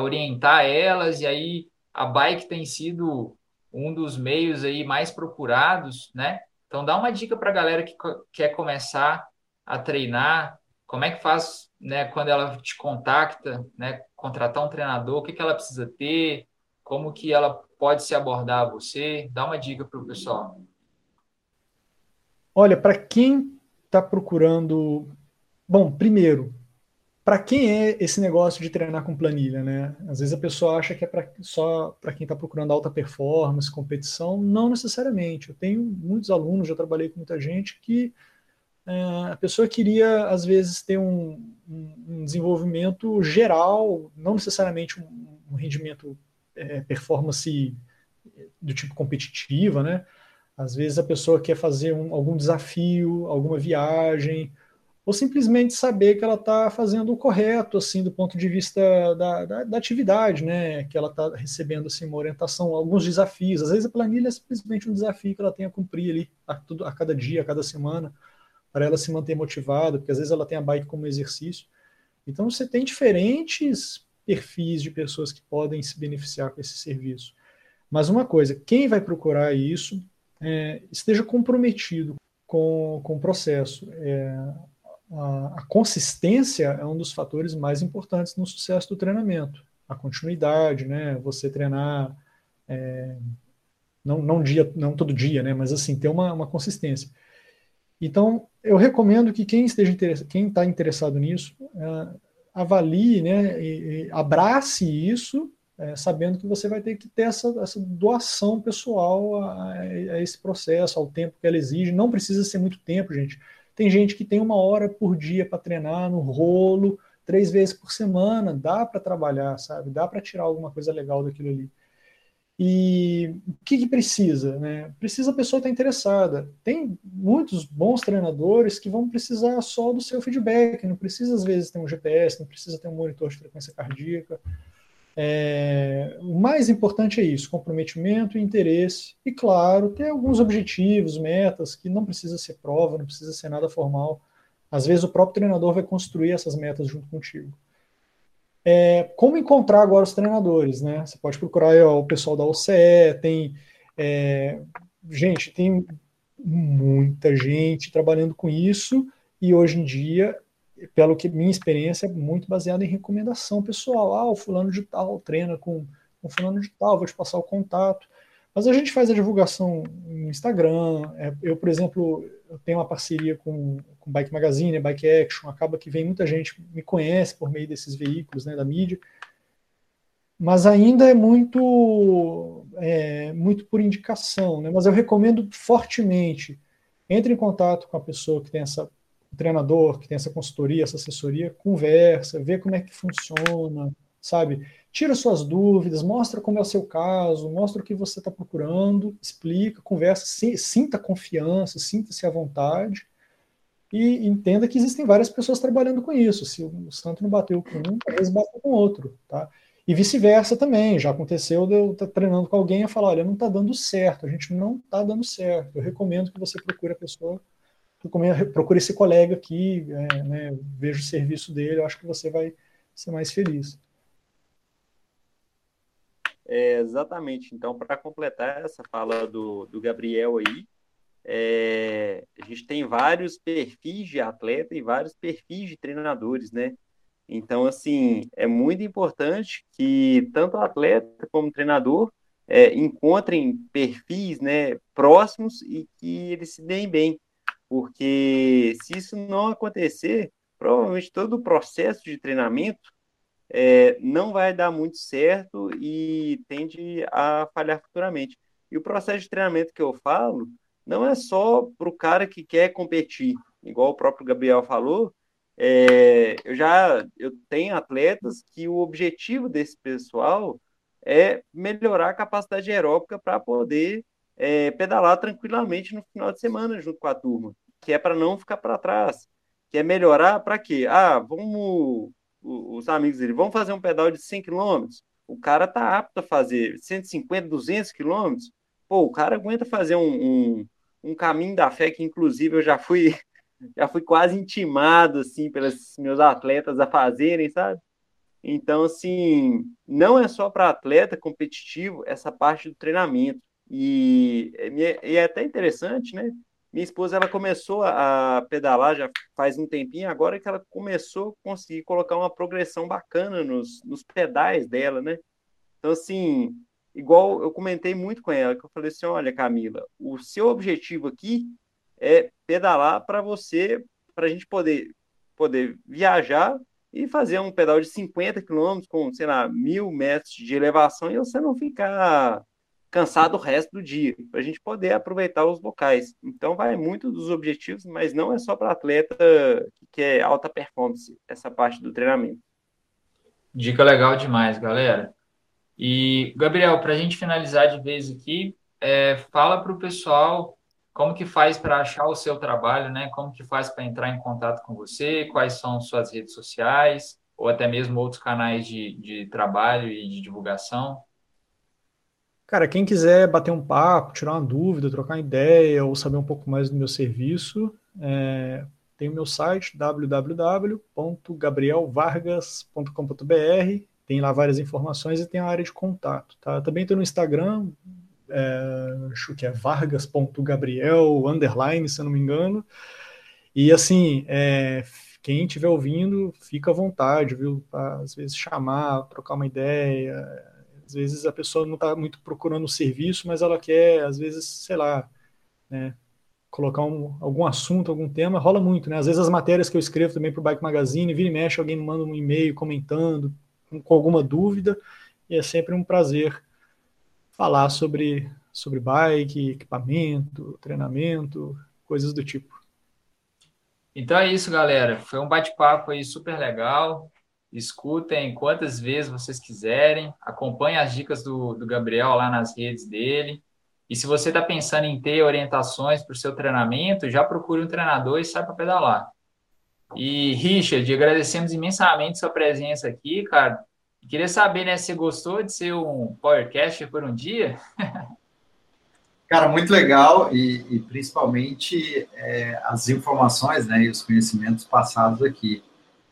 orientar elas, e aí a bike tem sido um dos meios aí mais procurados, né? Então, dá uma dica para a galera que quer começar a treinar, como é que faz, né, quando ela te contacta, né, contratar um treinador, o que, que ela precisa ter, como que ela pode se abordar a você, dá uma dica para o pessoal. Olha, para quem está procurando. Bom, primeiro, para quem é esse negócio de treinar com planilha, né? Às vezes a pessoa acha que é pra, só para quem está procurando alta performance, competição. Não necessariamente. Eu tenho muitos alunos, já trabalhei com muita gente que é, a pessoa queria, às vezes, ter um, um desenvolvimento geral, não necessariamente um, um rendimento é, performance do tipo competitiva, né? Às vezes a pessoa quer fazer um, algum desafio, alguma viagem, ou simplesmente saber que ela está fazendo o correto, assim, do ponto de vista da, da, da atividade, né? Que ela está recebendo assim, uma orientação, alguns desafios. Às vezes a planilha é simplesmente um desafio que ela tem a cumprir ali a, tudo, a cada dia, a cada semana, para ela se manter motivada, porque às vezes ela tem a bike como exercício. Então você tem diferentes perfis de pessoas que podem se beneficiar com esse serviço. Mas uma coisa, quem vai procurar isso é, esteja comprometido com, com o processo. É, a, consistência é um dos fatores mais importantes no sucesso do treinamento. A continuidade, né? Você treinar é, não, não dia, não todo dia, né? Mas assim ter uma, uma consistência. Então eu recomendo que quem esteja interessado, quem está interessado nisso, é, avalie, né? E, e abrace isso é, sabendo que você vai ter que ter essa, essa doação pessoal a, a, esse processo, ao tempo que ela exige. Não precisa ser muito tempo, gente. Tem gente que tem uma hora por dia para treinar no rolo, três vezes por semana, dá para trabalhar, sabe? Dá para tirar alguma coisa legal daquilo ali. E o que, que, precisa? Né? Precisa a pessoa estar interessada. Tem muitos bons treinadores que vão precisar só do seu feedback, não precisa às vezes ter um GPS, não precisa ter um monitor de frequência cardíaca. É, o mais importante é isso: comprometimento e interesse. E, claro, ter alguns objetivos, metas, que não precisa ser prova, não precisa ser nada formal. Às vezes, o próprio treinador vai construir essas metas junto contigo. É, como encontrar agora os treinadores? Né? Você pode procurar ó, o pessoal da OCE, tem. É, gente, tem muita gente trabalhando com isso, e hoje em dia pelo que minha experiência é muito baseada em recomendação pessoal. Ah, o fulano de tal treina com o fulano de tal, vou te passar o contato. Mas a gente faz a divulgação no Instagram. É, eu, por exemplo, eu tenho uma parceria com, com Bike Magazine, Bike Action. Acaba que vem muita gente me conhece por meio desses veículos, né, da mídia. Mas ainda é muito, é, muito por indicação. Né? Mas eu recomendo fortemente entre em contato com a pessoa que tem essa treinador que tem essa consultoria, essa assessoria, conversa, vê como é que funciona, sabe? Tira suas dúvidas, mostra como é o seu caso, mostra o que você está procurando, explica, conversa, sinta confiança, sinta-se à vontade e entenda que existem várias pessoas trabalhando com isso. Se o santo não bateu com um, talvez bata com outro, tá? E vice-versa também. Já aconteceu de eu estar treinando com alguém e falar: olha, não está dando certo, a gente não está dando certo. Eu recomendo que você procure a pessoa procure esse colega aqui, é, né, veja o serviço dele, eu acho que você vai ser mais feliz. É, exatamente. Então, para completar essa fala do, do Gabriel aí, é, a gente tem vários perfis de atleta e vários perfis de treinadores, né? Então, assim, é muito importante que tanto o atleta como o treinador é, encontrem perfis né, próximos e que eles se deem bem porque se isso não acontecer, provavelmente todo o processo de treinamento é, não vai dar muito certo e tende a falhar futuramente. E o processo de treinamento que eu falo não é só para o cara que quer competir, igual o próprio Gabriel falou. É, eu já eu tenho atletas que o objetivo desse pessoal é melhorar a capacidade aeróbica para poder é, pedalar tranquilamente no final de semana junto com a turma, que é para não ficar para trás, que é melhorar para quê? Ah, vamos, os amigos dele, vamos fazer um pedal de 100 km, o cara tá apto a fazer 150, 200 km, pô, o cara aguenta fazer um, um, um caminho da fé que inclusive eu já fui já fui quase intimado assim pelos meus atletas a fazerem, sabe? Então, assim, não é só para atleta competitivo essa parte do treinamento. E, e é até interessante, né? Minha esposa ela começou a pedalar já faz um tempinho, agora que ela começou a conseguir colocar uma progressão bacana nos, nos pedais dela, né? Então, assim, igual eu comentei muito com ela, que eu falei assim: olha, Camila, o seu objetivo aqui é pedalar para você, para a gente poder, poder viajar e fazer um pedal de 50 quilômetros com, sei lá, mil metros de elevação e você não ficar cansado o resto do dia, para a gente poder aproveitar os locais. Então, vai muito dos objetivos, mas não é só para atleta que quer alta performance, essa parte do treinamento. Dica legal demais, galera. E, Gabriel, para a gente finalizar de vez aqui, é, fala para o pessoal como que faz para achar o seu trabalho, né? Como que faz para entrar em contato com você, quais são suas redes sociais, ou até mesmo outros canais de, de trabalho e de divulgação. Cara, quem quiser bater um papo, tirar uma dúvida, trocar ideia ou saber um pouco mais do meu serviço, é, tem o meu site www.gabrielvargas.com.br, tem lá várias informações e tem a área de contato. Tá? Também estou no Instagram, é, acho que é vargas.gabriel, underline, se eu não me engano. E assim, é, quem estiver ouvindo, fica à vontade, viu? Às vezes chamar, trocar uma ideia. Às vezes a pessoa não está muito procurando o serviço, mas ela quer, às vezes, sei lá, né, colocar um, algum assunto, algum tema, rola muito, né? Às vezes as matérias que eu escrevo também para o Bike Magazine, vira e mexe, alguém me manda um e-mail comentando, com, com alguma dúvida, e é sempre um prazer falar sobre, sobre bike, equipamento, treinamento, coisas do tipo. Então é isso, galera. Foi um bate-papo aí super legal. Escutem quantas vezes vocês quiserem. Acompanhem as dicas do, do Gabriel lá nas redes dele. E se você está pensando em ter orientações para o seu treinamento, já procure um treinador e sai para pedalar. E, Richard, agradecemos imensamente sua presença aqui, cara. queria saber, né, se você gostou de ser um Powercaster por um dia? Cara, muito legal e, e principalmente é, as informações né, e os conhecimentos passados aqui.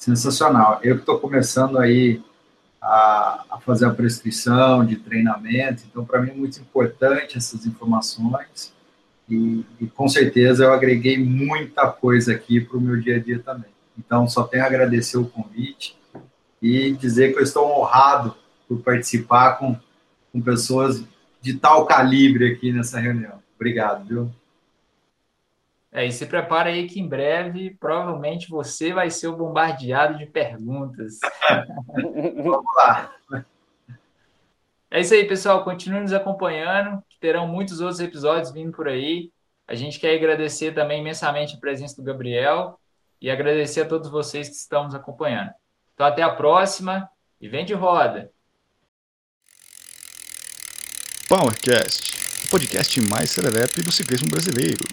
Sensacional. Eu estou começando aí a, a fazer a prescrição de treinamento. Então, para mim é muito importante essas informações e, e, com certeza eu agreguei muita coisa aqui para o meu dia a dia também. Então, só tenho a agradecer o convite e dizer que eu estou honrado por participar com, com pessoas de tal calibre aqui nessa reunião. Obrigado, viu? É, e se prepara aí que em breve, provavelmente, você vai ser o bombardeado de perguntas. Vamos lá. É isso aí, pessoal. Continue nos acompanhando, terão muitos outros episódios vindo por aí. A gente quer agradecer também imensamente a presença do Gabriel e agradecer a todos vocês que estão nos acompanhando. Então, até a próxima e vem de roda! PowerCast, o podcast mais serelepe do ciclismo brasileiro.